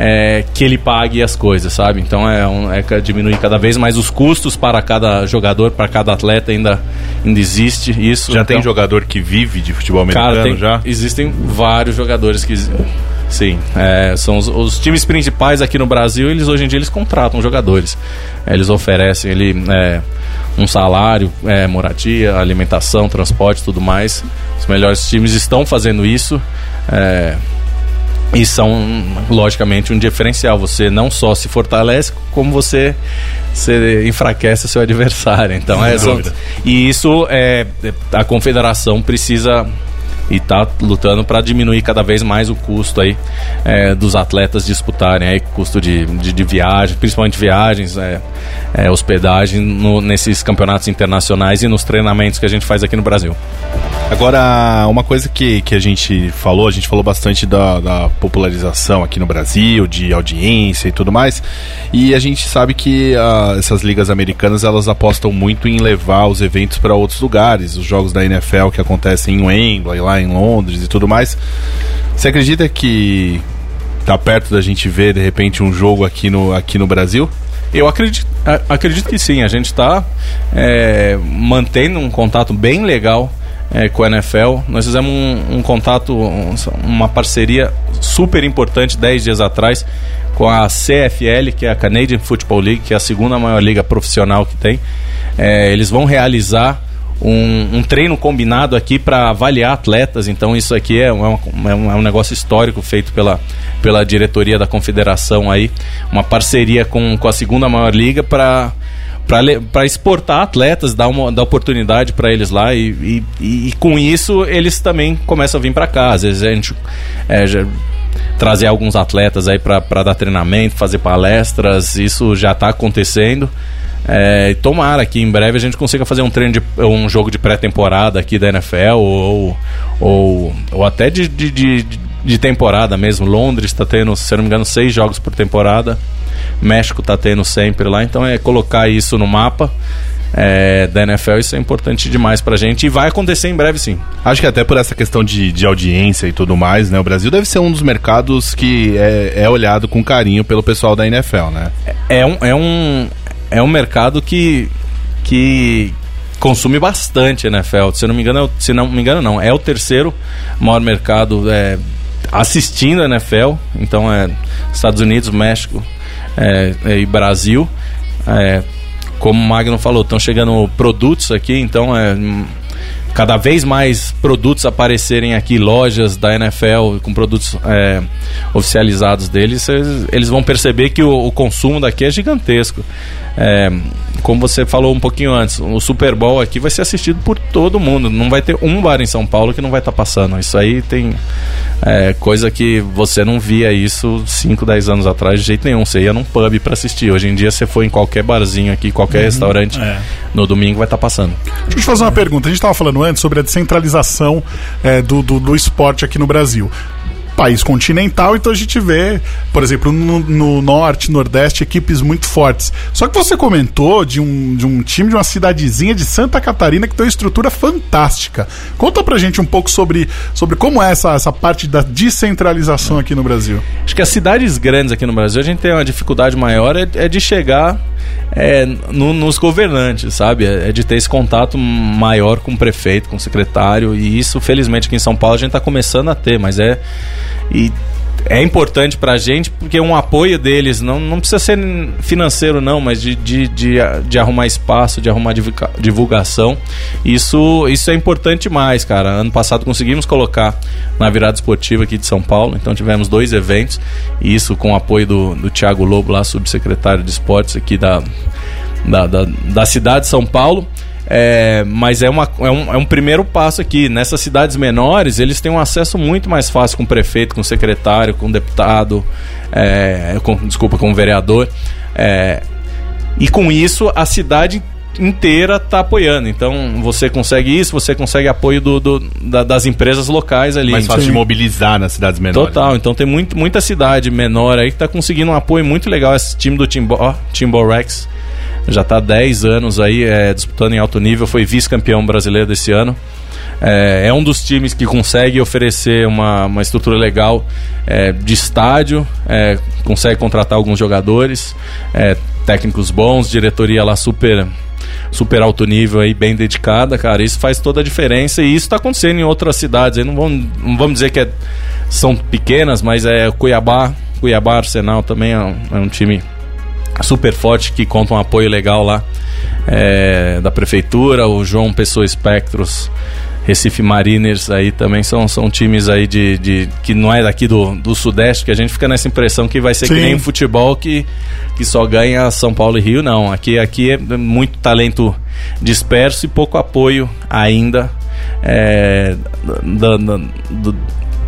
é, que ele pague as coisas, sabe? Então é, um, é diminuir cada vez mais os custos para cada jogador, para cada atleta ainda, ainda existe isso. Já então, tem jogador que vive de futebol americano cara, tem, já? Existem vários jogadores que sim. É, são os, os, times principais aqui no Brasil, eles hoje em dia eles contratam jogadores. Eles oferecem ele, é, um salário, é, moradia, alimentação, transporte tudo mais. Os melhores times estão fazendo isso. É, e são, logicamente, um diferencial. Você não só se fortalece, como você, você enfraquece o seu adversário. Então, é, só, e isso é, a confederação precisa e está lutando para diminuir cada vez mais o custo aí é, dos atletas disputarem aí custo de, de, de viagem, principalmente viagens, é, é, hospedagem no, nesses campeonatos internacionais e nos treinamentos que a gente faz aqui no Brasil. Agora, uma coisa que, que a gente falou, a gente falou bastante da, da, popularização aqui no Brasil, de audiência e tudo mais, e a gente sabe que uh, essas ligas americanas elas apostam muito em levar os eventos para outros lugares, os jogos da NFL que acontecem em Wembley, lá em Londres e tudo mais. Você acredita que tá perto da gente ver de repente um jogo aqui no, aqui no Brasil? Eu acredito, acredito que sim. A gente está é, mantendo um contato bem legal é, com a NFL. Nós fizemos um, um contato, um, uma parceria super importante 10 dias atrás com a CFL, que é a Canadian Football League, que é a segunda maior liga profissional que tem. É, eles vão realizar um, um, treino combinado aqui para avaliar atletas. Então, isso aqui é um, é, um, é um negócio histórico feito pela, pela diretoria da confederação aí. Uma parceria com, com a segunda maior liga para para exportar atletas, dar uma dar oportunidade para eles lá e, e, e, com isso eles também começam a vir para cá. Às vezes a gente é, já, trazer alguns atletas aí para dar treinamento, fazer palestras, isso já está acontecendo. É, tomara que em breve a gente consiga fazer um treino de um jogo de pré-temporada aqui da NFL ou, ou, ou até de, de, de, de temporada mesmo. Londres está tendo, se eu não me engano, seis jogos por temporada. México tá tendo sempre lá, então é colocar isso no mapa. É, da NFL, isso é importante demais pra gente e vai acontecer em breve sim. Acho que até por essa questão de, de audiência e tudo mais, né? O Brasil deve ser um dos mercados que é, é olhado com carinho pelo pessoal da NFL, né? É, é, um, é, um, é um mercado que, que consome bastante NFL. Se não me engano, é se não me engano, não. É o terceiro maior mercado é, assistindo a NFL. Então é Estados Unidos, México, é, é, e Brasil. É, como o Magno falou, estão chegando produtos aqui, então é cada vez mais produtos aparecerem aqui, lojas da NFL com produtos é, oficializados deles, eles, vão perceber que o, o, consumo daqui é gigantesco. É, como você falou um pouquinho antes, o Super Bowl aqui vai ser assistido por todo mundo. Não vai ter um bar em São Paulo que não vai estar tá passando. Isso aí tem é, coisa que você não via isso 5, 10 anos atrás de jeito nenhum. Você ia num pub para assistir. Hoje em dia você foi em qualquer barzinho aqui, qualquer uhum, restaurante, é. no domingo vai estar tá passando. Deixa eu te fazer uma pergunta. A gente estava falando antes sobre a descentralização é, do, do, do esporte aqui no Brasil país continental, então a gente vê, por exemplo, no, no, norte, nordeste, equipes muito fortes. Só que você comentou de um, de um time de uma cidadezinha de Santa Catarina que tem uma estrutura fantástica. Conta pra gente um pouco sobre, sobre como é essa, essa parte da descentralização aqui no Brasil. Acho que as cidades grandes aqui no Brasil, a gente tem uma dificuldade maior é, é de chegar é, no, nos governantes, sabe? É, é de ter esse contato maior com o prefeito, com o secretário, e isso, felizmente, aqui em São Paulo a gente está começando a ter, mas é. E é importante pra gente porque um apoio deles não, não precisa ser financeiro não, mas de, de, de, de arrumar espaço, de arrumar divulgação. Isso, isso é importante mais, cara. Ano passado conseguimos colocar na virada esportiva aqui de São Paulo, então tivemos dois eventos, isso com o apoio do, do Thiago Lobo, lá, subsecretário de esportes aqui da, da, da, da cidade de São Paulo. É, mas é, uma, é, um, é um primeiro passo aqui. Nessas cidades menores, eles têm um acesso muito mais fácil com o prefeito, com o secretário, com o deputado, é, com, desculpa, com o vereador. É, e com isso, a cidade inteira está apoiando. Então você consegue isso, você consegue apoio do, do da, das empresas locais ali. Mais fácil de mobilizar nas cidades menores. Total, né? então tem muito, muita cidade menor aí que está conseguindo um apoio muito legal. Esse time do Timbo, oh, Timbo Rex já está há 10 anos aí é, disputando em alto nível, foi vice-campeão brasileiro desse ano. É, é, um dos times que consegue oferecer uma, uma estrutura legal é, de estádio, é, consegue contratar alguns jogadores, é, técnicos bons, diretoria lá super super alto nível aí, bem dedicada, cara. Isso faz toda a diferença e isso está acontecendo em outras cidades. Aí não vamos, não vamos dizer que é são pequenas, mas é Cuiabá, Cuiabá Arsenal também é um, é um time super forte que conta um apoio legal lá é, da prefeitura, o João Pessoa Espectros Recife Mariners aí também são, são times aí de, de que não é daqui do, do Sudeste, que a gente fica nessa impressão que vai ser Sim. que nem futebol que, que só ganha São Paulo e Rio, não. Aqui, aqui é muito talento disperso e pouco apoio ainda é, do,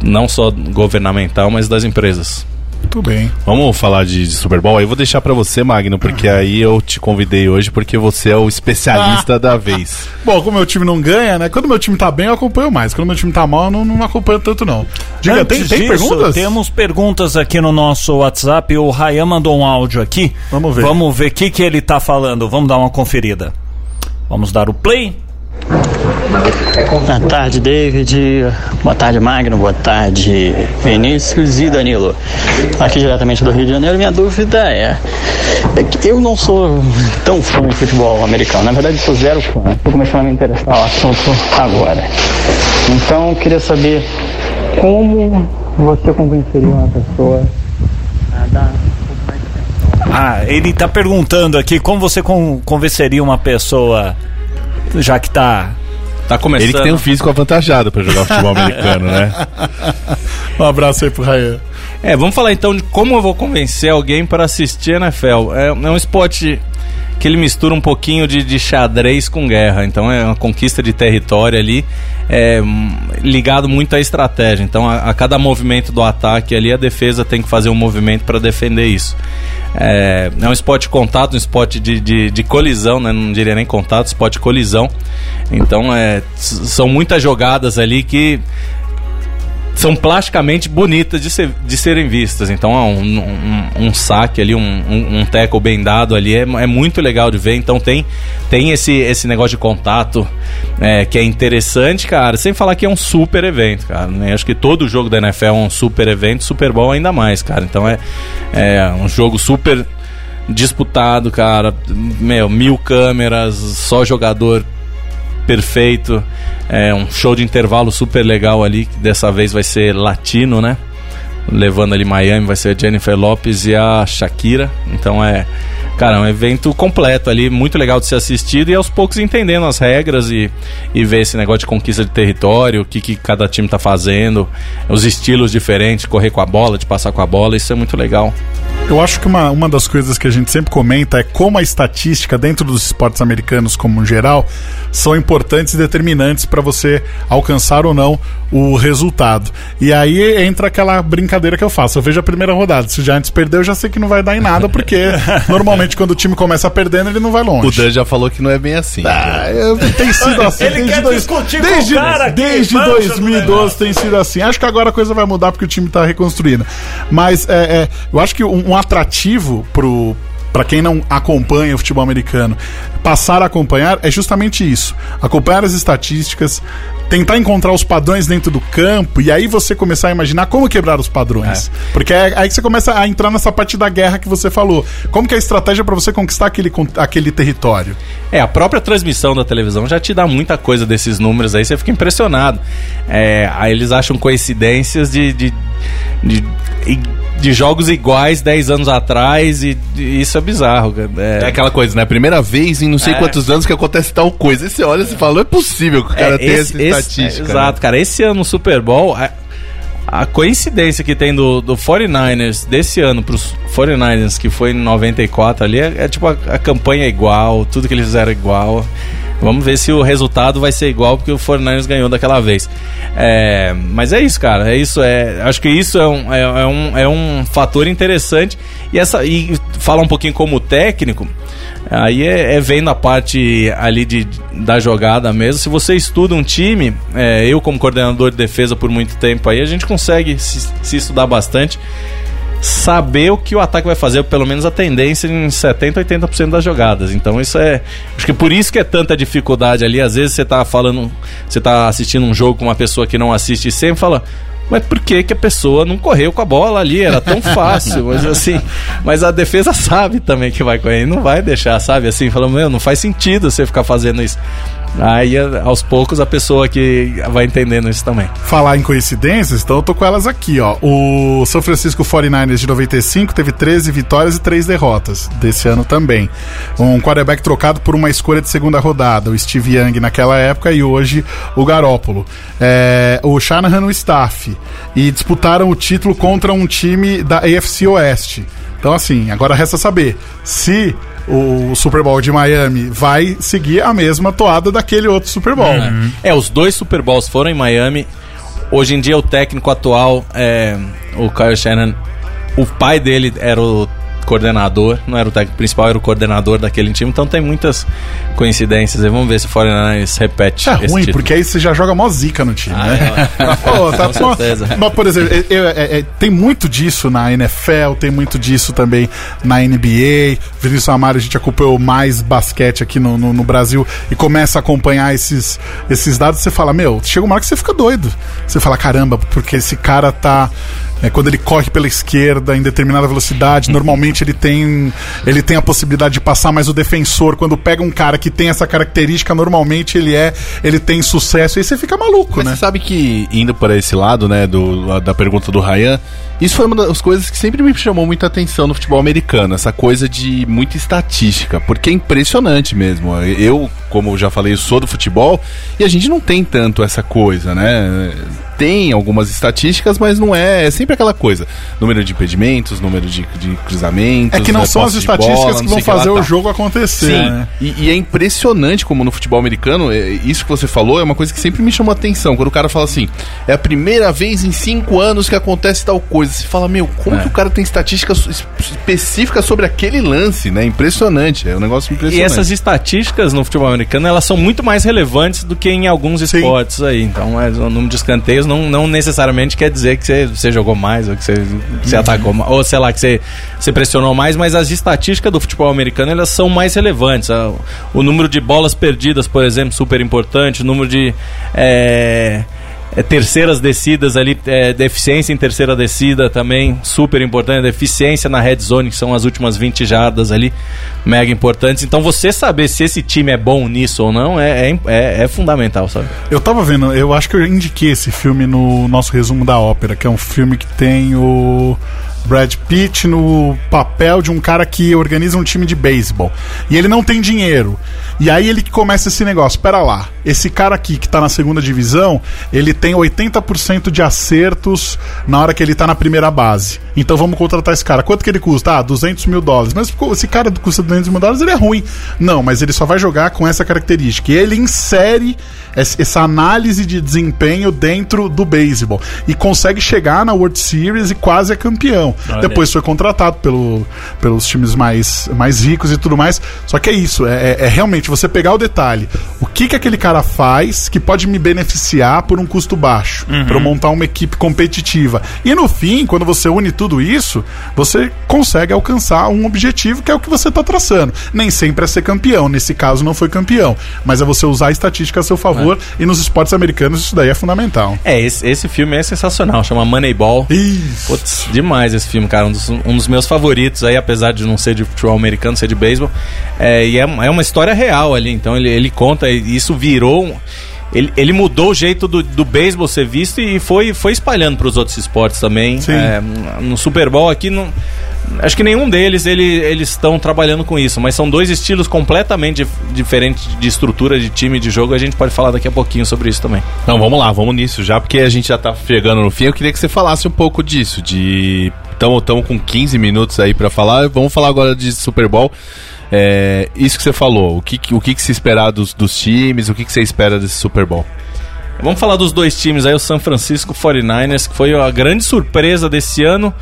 não só governamental, mas das empresas. Muito bem. Vamos falar de, de Super Bowl? Aí eu vou deixar para você, Magno, porque uhum. aí eu te convidei hoje porque você é o especialista ah. da vez. Bom, como meu time não ganha, né? Quando meu time tá bem, eu acompanho mais. Quando meu time tá mal, eu não, não acompanho tanto, não. Diga, Antes tem, tem disso, perguntas? Temos perguntas aqui no nosso WhatsApp. O Rayan mandou um áudio aqui. Vamos ver. Vamos ver o que, que ele tá falando. Vamos dar uma conferida. Vamos dar o play. Boa tarde, David. Boa tarde, Magno. Boa tarde, Vinícius e Danilo. Aqui diretamente do Rio de Janeiro, minha dúvida é, é eu não sou tão fã de futebol americano. Na verdade, sou zero fã. Estou começando a me interessar no assunto agora. Então, queria saber como você convenceria uma pessoa a dar ah, ele está perguntando aqui como você convenceria uma pessoa, já que está Tá começando. Ele que tem um físico avantajado para jogar futebol americano, né? Um abraço aí pro Rayan. É, vamos falar então de como eu vou convencer alguém para assistir NFL. É, é um esporte que ele mistura um pouquinho de, de, xadrez com guerra. Então é uma conquista de território ali, é, ligado muito à estratégia. Então a, a, cada movimento do ataque ali, a defesa tem que fazer um movimento para defender isso. É, é, um esporte de contato, um esporte de, de, de, colisão, né? não diria nem contato, esporte de colisão. Então é, são muitas jogadas ali que são plasticamente bonitas de, ser, de serem vistas. Então, um, um, um saque ali, um, um, um tackle bem dado ali é, é, muito legal de ver. Então, tem, tem esse, esse negócio de contato é, que é interessante, cara. Sem falar que é um super evento, cara. Né? Acho que todo jogo da NFL é um super evento, Super Bowl ainda mais, cara. Então, é, é um jogo super disputado, cara. Meu, mil câmeras, só jogador perfeito. É um show de intervalo super legal ali, que dessa vez vai ser latino, né? Levando ali Miami, vai ser a Jennifer Lopes e a Shakira. Então é, cara, é um evento completo ali, muito legal de ser assistido e aos poucos entendendo as regras e, e ver esse negócio de conquista de território, o que, que cada time tá fazendo, os estilos diferentes, correr com a bola, de passar com a bola, isso é muito legal. Eu acho que uma, uma das coisas que a gente sempre comenta é como a estatística dentro dos esportes americanos como geral são importantes e determinantes para você alcançar ou não o resultado. E aí entra aquela brincadeira que eu faço. Eu vejo a primeira rodada. Se o Giants perdeu, eu já sei que não vai dar em nada, porque normalmente quando o time começa perdendo, ele não vai longe. O Dan já falou que não é bem assim. Ah, eu, tem sido assim. ele desde quer dois, discutir desde, com o cara desde 2012 tem sido assim. Acho que agora a coisa vai mudar porque o time está reconstruindo. Mas é, é, eu acho que um, um atrativo pro para quem não acompanha o futebol americano, passar a acompanhar é justamente isso. Acompanhar as estatísticas, tentar encontrar os padrões dentro do campo e aí você começar a imaginar como quebrar os padrões. É. Porque é aí que você começa a entrar nessa parte da guerra que você falou. Como que é a estratégia para você conquistar aquele, aquele território? É, a própria transmissão da televisão já te dá muita coisa desses números aí, você fica impressionado. É, aí eles acham coincidências de, de, de de jogos iguais 10 anos atrás e, e isso é bizarro. É... é... aquela coisa, né? Primeira vez em não sei é. quantos anos que acontece tal coisa. E você olha e fala, não é possível que o cara é, tenha essa estatística. É, exato, né? cara. Esse ano no Super Bowl, a, a, coincidência que tem do, do 49ers desse ano pros 49ers, que foi em 94 ali, é, é tipo a, a campanha é igual, tudo que eles fizeram é igual. Vamos ver se o resultado vai ser igual porque o Fortnite ganhou daquela vez. É, mas é isso, cara. É isso. É, acho que isso é um, é, é, um, é um fator interessante. E, essa, e falar um pouquinho como técnico. Aí é, é, vendo a parte ali de, da jogada mesmo. Se você estuda um time, é, eu como coordenador de defesa por muito tempo aí, a gente consegue se, se estudar bastante saber o que o ataque vai fazer, pelo menos a tendência em 70, 80% das jogadas. Então isso é. Acho que por isso que é tanta dificuldade ali. Às vezes você tá falando, você tá assistindo um jogo com uma pessoa que não assiste sempre fala. Mas por que, que a pessoa não correu com a bola ali? Era tão fácil, mas assim. Mas a defesa sabe também que vai correr, não vai deixar, sabe? Assim, falando, meu, não faz sentido você ficar fazendo isso. Aí, aos poucos, a pessoa que vai entendendo isso também. Falar em coincidências, então eu tô com elas aqui, ó. O São Francisco 49ers de 95 teve 13 vitórias e 3 derrotas. Desse ano também. Um quarterback trocado por uma escolha de segunda rodada, o Steve Young naquela época e hoje o Garópolo. É, o Shanahan no staff. E disputaram o título contra um time da AFC Oeste. Então, assim, agora resta saber se o Super Bowl de Miami vai seguir a mesma toada daquele outro Super Bowl. Uhum. É, os dois Super Bowls foram em Miami. Hoje em dia, o técnico atual, é, o Kyle Shannon, o pai dele era o coordenador, não era o técnico principal, era o coordenador daquele time, então tem muitas coincidências. Vamos ver se o 49ers repete. É ruim, título. porque aí você já joga mó zica no time, ah, né? É, Pô, tá, com certeza. Mas, por exemplo, é, é, tem muito disso na NFL, tem muito disso também na NBA. Vinícius Amaro, a gente acompanhou mais basquete aqui no, no, no, Brasil e começa a acompanhar esses, esses dados. Você fala, meu, chega uma hora que você fica doido. Você fala, caramba, porque esse cara tá é, quando ele corre pela esquerda em determinada velocidade, normalmente ele tem, ele tem a possibilidade de passar, mas o defensor, quando pega um cara que tem essa característica, normalmente ele é, ele tem sucesso. E aí você fica maluco, mas né? Você sabe que, indo para esse lado, né, do, da pergunta do Ryan, isso foi uma das coisas que sempre me chamou muita atenção no futebol americano, essa coisa de muita estatística, porque é impressionante mesmo. Eu, como já falei, sou do futebol e a gente não tem tanto essa coisa, né? Tem algumas estatísticas, mas não é. É sempre aquela coisa: número de impedimentos, número de, de cruzamentos. É que não né, são as estatísticas bola, que vão fazer o tá. jogo acontecer. Sim. Né? E, e, é impressionante como no futebol americano, é, isso que você falou é uma coisa que sempre me chamou a atenção. Quando o cara fala assim: é a primeira vez em cinco anos que acontece tal coisa. Você fala, meu, como é. que o cara tem estatísticas específicas sobre aquele lance, né? Impressionante. É um negócio impressionante. E essas estatísticas no futebol americano, elas são muito mais relevantes do que em alguns Sim. esportes aí. Então, é, o número de escanteios não, não necessariamente quer dizer que você, você jogou mais ou que você, você atacou mais, ou sei lá, que você, você pressionou mais, mas as estatísticas do futebol americano elas são mais relevantes. O número de bolas perdidas, por exemplo, super importante, o número de. É, é, terceiras descidas ali, é, deficiência em terceira descida também, super importante, deficiência na red zone, que são as últimas 20 jardas ali, mega importantes. Então você saber se esse time é bom nisso ou não é, é, é, é fundamental, sabe? Eu tava vendo, eu acho que eu indiquei esse filme no nosso resumo da ópera, que é um filme que tem o Brad Pitt no papel de um cara que organiza um time de beisebol. E ele não tem dinheiro. E aí ele começa esse negócio, espera lá, esse cara aqui que tá na segunda divisão, ele tem 80% de acertos na hora que ele tá na primeira base. Então vamos contratar esse cara. Quanto que ele custa? Ah, 200 mil dólares. Mas esse cara custa 200 mil dólares, ele é ruim. Não, mas ele só vai jogar com essa característica. E ele insere essa análise de desempenho dentro do beisebol. E consegue chegar na World Series e quase é campeão. Olha. Depois foi contratado pelo, pelos times mais, mais ricos e tudo mais. Só que é isso, é, é, é realmente você pegar o detalhe. O que, que aquele cara faz que pode me beneficiar por um custo baixo? Uhum. Para eu montar uma equipe competitiva. E no fim, quando você une tudo isso, você consegue alcançar um objetivo que é o que você está traçando. Nem sempre é ser campeão, nesse caso não foi campeão, mas é você usar a estatística a seu favor é. e nos esportes americanos isso daí é fundamental. É, esse, esse filme é sensacional, chama Moneyball. Isso. Putz, demais esse filme, cara, um dos, um dos, meus favoritos aí, apesar de não ser de futebol americano, ser de beisebol. É, e é, é uma história real ali, então ele, ele conta, isso virou ele, ele mudou o jeito do, do beisebol ser visto e foi, foi espalhando para os outros esportes também. É, no Super Bowl aqui, não, acho que nenhum deles ele, eles estão trabalhando com isso, mas são dois estilos completamente diferentes de estrutura de time de jogo. A gente pode falar daqui a pouquinho sobre isso também. Então vamos lá, vamos nisso já, porque a gente já está chegando no fim. Eu queria que você falasse um pouco disso, de estamos com 15 minutos aí para falar. Vamos falar agora de Super Bowl. É, isso que você falou, o que, o que, que se esperar dos, dos times, o que, que você espera desse Super Bowl? Vamos falar dos dois times aí, o San Francisco 49ers, que foi a grande surpresa desse ano.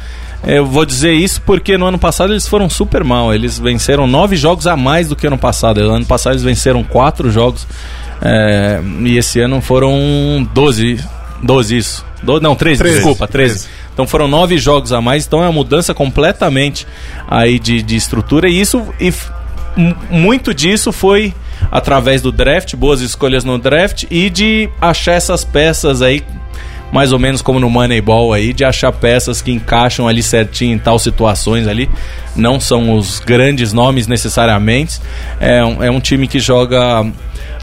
Eu vou dizer isso porque no ano passado eles foram super mal. Eles venceram nove jogos a mais do que ano passado. No ano passado eles venceram quatro jogos. É, e esse ano foram 12. 12 isso. Do, não, 13, 13 desculpa, 13. 13. Então foram nove jogos a mais. Então é uma mudança completamente aí de, de estrutura. E isso. E muito disso foi através do draft, boas escolhas no draft e de achar essas peças aí mais ou menos como no Moneyball aí, de achar peças que encaixam ali certinho em tal situações ali. Não são os grandes nomes necessariamente. É um, é um time que joga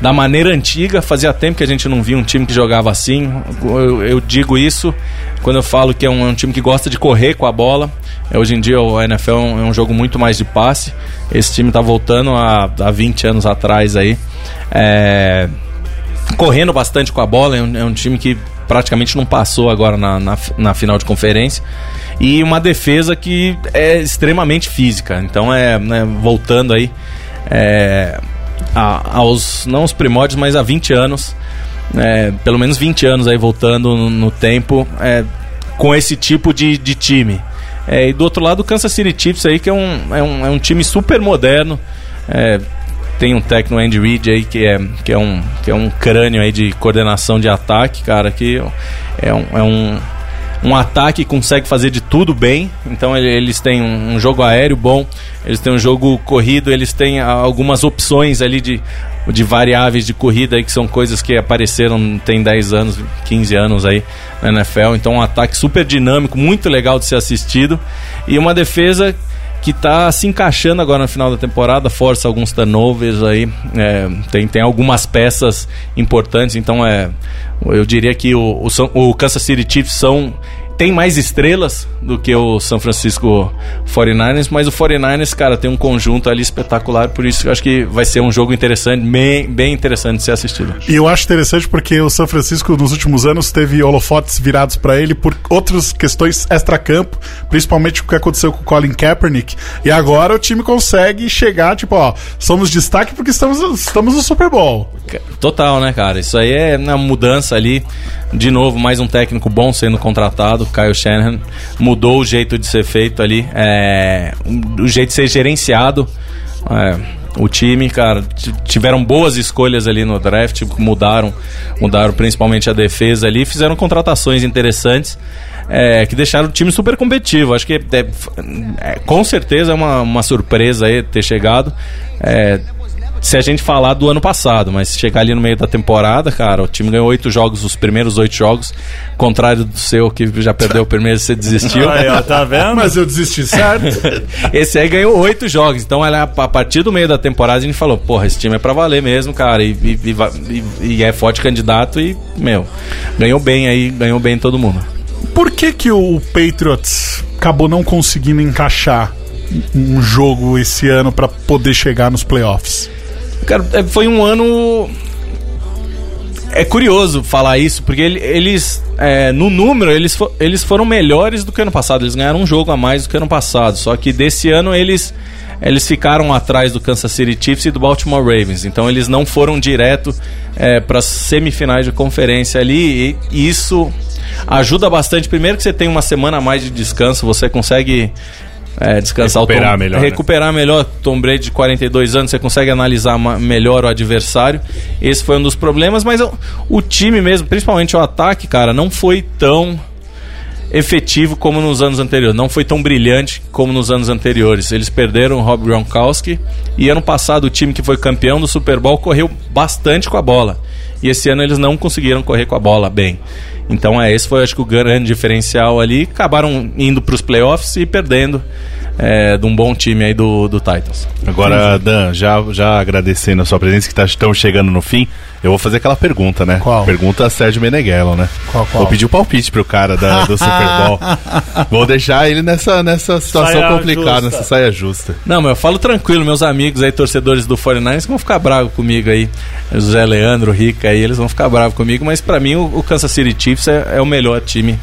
da maneira antiga. Fazia tempo que a gente não via um time que jogava assim. Eu, eu digo isso quando eu falo que é um, é um, time que gosta de correr com a bola. É, hoje em dia o NFL é um, é um, jogo muito mais de passe. Esse time está voltando a, a 20 anos atrás aí. É, correndo bastante com a bola. É um, é um, time que praticamente não passou agora na, na, na final de conferência e uma defesa que é extremamente física. Então é né, voltando aí é, a, aos não os primórdios, mas há 20 anos, é, pelo menos 20 anos aí voltando no, no tempo é, com esse tipo de, de time. É, e do outro lado o Kansas City Chiefs aí que é um, é um, é um time super moderno. É, tem um técnico Andy Reid aí que é, que é um que é um crânio aí de coordenação de ataque, cara, que é um, é um um ataque consegue fazer de tudo bem. Então eles têm um, jogo aéreo bom, eles têm um jogo corrido, eles têm algumas opções ali de, de variáveis de corrida aí, que são coisas que apareceram tem 10 anos, 15 anos aí na NFL. Então um ataque super dinâmico, muito legal de ser assistido. E uma defesa que está se encaixando agora no final da temporada, força alguns turnovers aí, é, tem, tem algumas peças importantes, então é, eu diria que o, o, o Kansas City Chiefs são tem mais estrelas do que o São Francisco 49ers, mas o 49ers, cara, tem um conjunto ali espetacular, por isso eu acho que vai ser um jogo interessante, bem, bem interessante de ser assistido. E eu acho interessante porque o São Francisco nos últimos anos teve holofotes virados para ele por outras questões extra-campo, principalmente o que aconteceu com o Colin Kaepernick, e agora o time consegue chegar, tipo, ó, somos destaque porque estamos, estamos no Super Bowl. Total, né, cara? Isso aí é uma mudança ali, de novo, mais um técnico bom sendo contratado, Kyle Shanahan, mudou o jeito de ser feito ali, é, o jeito de ser gerenciado. É, o time, cara, tiveram boas escolhas ali no draft, mudaram, mudaram principalmente a defesa ali, fizeram contratações interessantes. É, que deixaram o time super competitivo. Acho que é, é, com certeza é uma, uma surpresa aí ter chegado. Se a gente falar do ano passado, mas se chegar ali no meio da temporada, cara, o time ganhou oito jogos, os primeiros oito jogos, contrário do seu que já perdeu o primeiro, você desistiu. Aí, ó, tá vendo? Mas eu desisti, certo? esse aí ganhou oito jogos, então ela, a partir do meio da temporada a gente falou, porra, esse time é pra valer mesmo, cara, e, e, e, e é forte candidato e, meu, ganhou bem aí, ganhou bem todo mundo. Por que que o Patriots acabou não conseguindo encaixar um jogo esse ano para poder chegar nos playoffs? Cara, é, foi um ano. É curioso falar isso, porque eles, é, no número, eles, eles foram melhores do que ano passado. Eles ganharam um jogo a mais do que ano passado. Só que desse ano eles, eles ficaram atrás do Kansas City Chiefs e do Baltimore Ravens. Então eles não foram direto é, para as semifinais de conferência ali. E isso ajuda bastante. Primeiro que você tem uma semana a mais de descanso, você consegue é, descansar recuperar o Tom, melhor. Recuperar né? melhor. Tom Brady de 42 anos, você consegue analisar melhor o adversário. Esse foi um dos problemas, mas o, o time mesmo, principalmente o ataque, cara, não foi tão efetivo como nos anos anteriores, não foi tão brilhante como nos anos anteriores. Eles perderam o Rob Gronkowski e ano passado o time que foi campeão do Super Bowl correu bastante com a bola. E esse ano eles não conseguiram correr com a bola bem. Então é esse foi acho que o grande diferencial ali. Acabaram indo para os playoffs e perdendo é, de um bom time aí do, do Titans. Agora, Dan, já, já agradecendo a sua presença, que tá, estamos chegando no fim, eu vou fazer aquela pergunta, né? Qual? Pergunta a Sérgio Meneghello, né? Qual, qual? Vou pedir o palpite pro cara da, do Super Bowl. vou deixar ele nessa, nessa situação saia complicada, justa. nessa saia justa. Não, mas eu falo tranquilo, meus amigos aí, torcedores do 49ers, vão ficar bravos comigo aí. José Leandro, Rica aí, eles vão ficar bravos comigo, mas para mim o, o, Kansas City Chiefs é, é o melhor time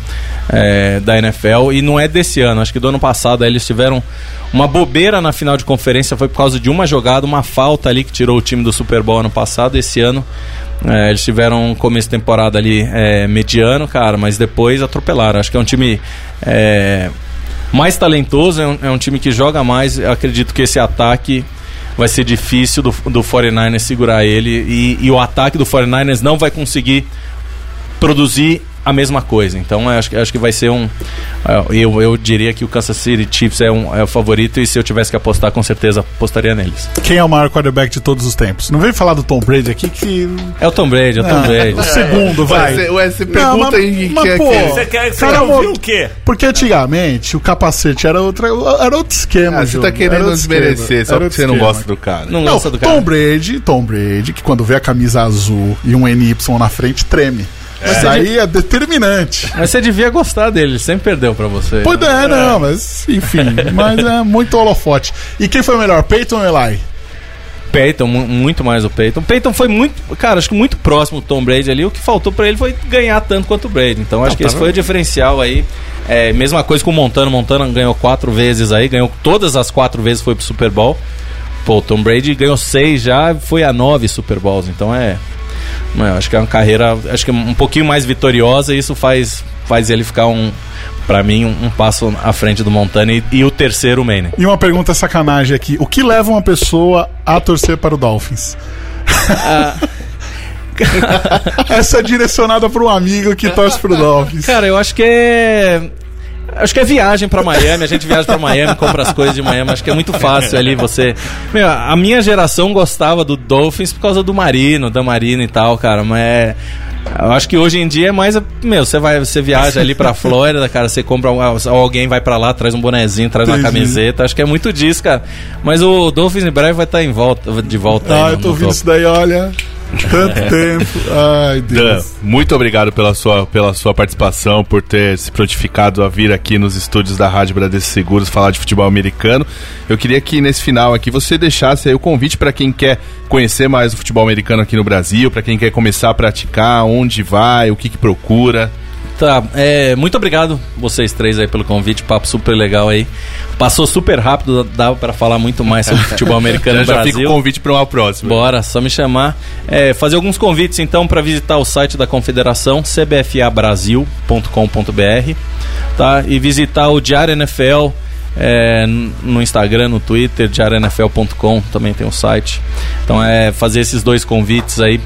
é, da NFL e não é desse ano. Acho que do ano passado aí, eles tiveram uma bobeira na final de conferência, foi por causa de uma jogada, uma falta ali que tirou o time do Super Bowl ano passado. Esse ano é, eles tiveram um começo de temporada ali é, mediano, cara, mas depois atropelaram. Acho que é um time é, mais talentoso, é um, é um, time que joga mais. Eu acredito que esse ataque vai ser difícil do, do 49ers segurar ele e, e o ataque do 49ers não vai conseguir produzir a mesma coisa. Então acho, que- acho que vai ser um. é, Eu, eu diria que o Kansas City Chiefs é, um, é o favorito e se eu tivesse que apostar, com certeza apostaria neles. Quem é o maior quarterback de todos os tempos? Não vem falar do Tom Brady aqui que. É o Tom Brady, é o Tom Brady. O segundo, vai. Ué, você- ué, você Não, pergunta mas- aí mas, que- pô, que- Você quer, você Cara, mo- o quê? Porque antigamente o capacete era, outra, era outro esquema. Ah, você tá querendo desmerecer só porque você não gosta do cara. Não Não, lança do cara. Tom Brady, Tom Brady, que quando vê a camisa azul e um NY na frente, treme. Isso aí é determinante. Mas você devia gostar dele, ele sempre perdeu pra você. Pois é, não, mas enfim, mas é muito holofote. E quem foi melhor, Peyton ou Eli? Peyton, mu- muito mais o Peyton. Peyton foi muito, cara, acho que muito próximo do Tom Brady ali. O que faltou pra ele foi ganhar tanto quanto o Brady. Então acho que esse foi o diferencial aí. É, mesma coisa com o Montana. Montana ganhou quatro vezes aí, ganhou todas as quatro vezes foi pro Super Bowl. Pô, o Tom Brady ganhou seis já, foi a nove Super Bowls. Então é, acho que é uma carreira, acho que um pouquinho mais vitoriosa. E isso faz, faz ele ficar um, para mim, um, um passo à frente do Montana e, e o terceiro Manning. E uma pergunta sacanagem aqui: o que leva uma pessoa a torcer para o Dolphins? Essa é direcionada para um amigo que torce para o Dolphins. Cara, eu acho que é. Acho que é viagem pra Miami, a gente viaja pra Miami, compra as coisas de Miami, acho que é muito fácil ali você. Meu, a minha geração gostava do Dolphins por causa do Marino, da Marino e tal, cara, mas é- eu acho que hoje em dia é mais, meu, você vai, você viaja ali pra Flórida, cara, você compra um- alguém vai pra lá, traz um bonezinho, traz uma camiseta, acho que é muito disso, cara. Mas o Dolphins em breve vai estar em volta, de volta aí Ah, no- eu tô ouvindo isso daí, olha. Tanto tempo. Ai, Dan, Deus. muito obrigado pela sua, pela sua participação, por ter se prontificado a vir aqui nos estúdios da Rádio Bradesco Seguros falar de futebol americano. Eu queria que nesse final aqui você deixasse o convite para quem quer conhecer mais o futebol americano aqui no Brasil, para quem quer começar a praticar, onde vai, o que, que procura. Tá, é, muito obrigado vocês três aí pelo convite, papo super legal aí. Passou super rápido, dava pra falar muito mais sobre futebol americano no já Brasil. fica o convite para uma próxima. Bora, só me chamar. É, fazer alguns convites então para visitar o site da Confederação, cbfabrasil.com.br, tá? E visitar o Diário NFL é, no Instagram, no Twitter, diarionfl.com, também tem o site. Então é fazer esses dois convites aí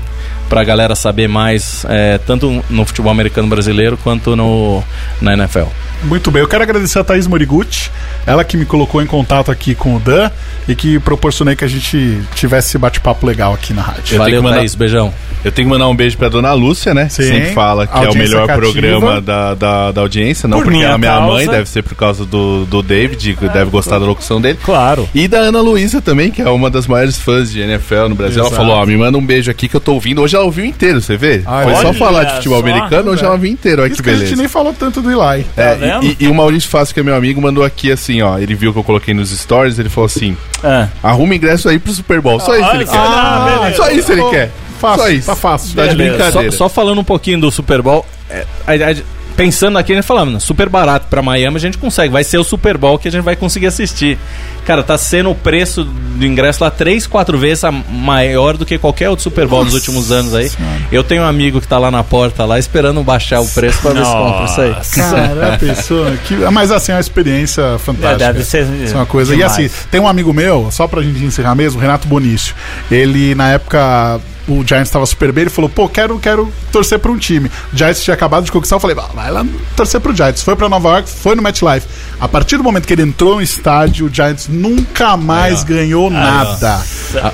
pra galera saber mais, é, tanto no futebol americano brasileiro quanto no, na NFL. Muito bem, eu quero agradecer a Thaís Moriguchi, ela que me colocou em contato aqui com o Dan e que proporcionei que a gente tivesse esse bate-papo legal aqui na rádio. tenho Valeu, mandar- Thaís, beijão. Eu tenho que mandar um beijo pra dona Lúcia, né? Sim. Sempre fala que é o melhor cativa. programa da, da, da audiência. Não Por porque minha é a minha causa. mãe, deve ser por causa do, do David, que deve gostar da locução dele. Claro. E da Ana Luísa também, que é uma das maiores fãs de NFL no Brasil. Exato. Ela falou: Ó, me manda um beijo aqui que eu tô ouvindo. Hoje ela ouviu inteiro, você vê? Ah, Foi só falar de futebol só, americano, hoje ela viu inteiro. Olha Isso que que a gente beleza. nem falou tanto do Eli. É, vendo? e, e o Maurício Fácil, que é meu amigo, mandou aqui assim, ó. Ele viu que eu coloquei nos stories, ele falou assim: Ah. arruma ingresso aí pro Super Bowl. Só isso ele quer. Ah, beleza. Só isso ele quer. Fácil, Só isso. tá fácil. Tá de Beleza. brincadeira. Só, só falando um pouquinho do Super Bowl, é, a- a- pensando aqui, a gente falando, super barato pra Miami, a gente consegue. Vai ser o Super Bowl que a gente vai conseguir assistir. Cara, tá sendo o preço do ingresso lá três, quatro vezes a- maior do que qualquer outro Super Bowl nos últimos anos aí. Eu tenho um amigo que tá lá na porta lá esperando baixar o preço pra ver se compra isso aí. Cara, a pessoa. Que, mas assim, é uma experiência fantástica. É, deve ser Isso é uma coisa. demais. E assim, tem um amigo meu, só pra gente encerrar mesmo, Renato Bonício. Ele, na época, o Giants tava super bem, ele falou, pô, quero, quero torcer pra um time. O Giants tinha acabado de conquistar, eu falei, "Ah, vai lá torcer pro Giants. Foi pra Nova York, foi no MetLife. A partir do momento que ele entrou no estádio, o Giants nunca mais ganhou nada.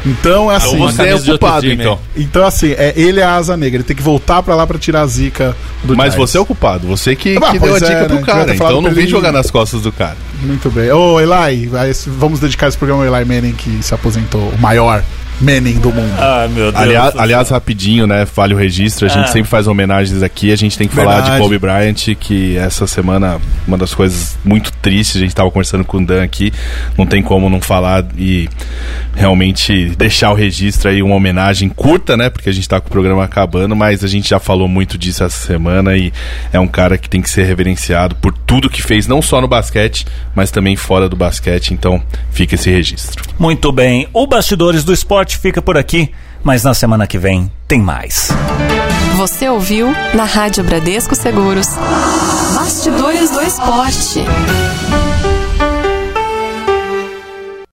Então, é assim. Você é ocupado, então. Então, assim, é, ele é a asa negra. Ele tem que voltar pra lá pra tirar a zica do Mas Giants. você é o culpado, você que, Ah, que deu a é, dica né? pro Devia cara. Então não vem jogar nas costas do cara. Muito bem. Ô, Eli, vamos dedicar esse programa ao Eli Manning, que se aposentou, o maior Manning do mundo. Ai, meu Deus. Aliás, aliás, rapidinho, né? Vale o registro. A gente Ah. sempre faz homenagens aqui. A gente tem que falar Verdade. de Kobe Bryant, que essa semana, uma das coisas muito tristes, a gente tava conversando com o Dan aqui. Não tem como não falar e realmente deixar o registro aí, uma homenagem curta, né? Porque a gente tá com o programa acabando, mas a gente já falou muito disso essa semana e é um cara que tem que ser reverenciado por tudo que fez, não só no basquete, mas também fora do basquete. Então, fica esse registro. Muito bem. O Bastidores do Esporte fica por aqui, mas na semana que vem tem mais. Você ouviu na Rádio Bradesco Seguros. Bastidores do Esporte.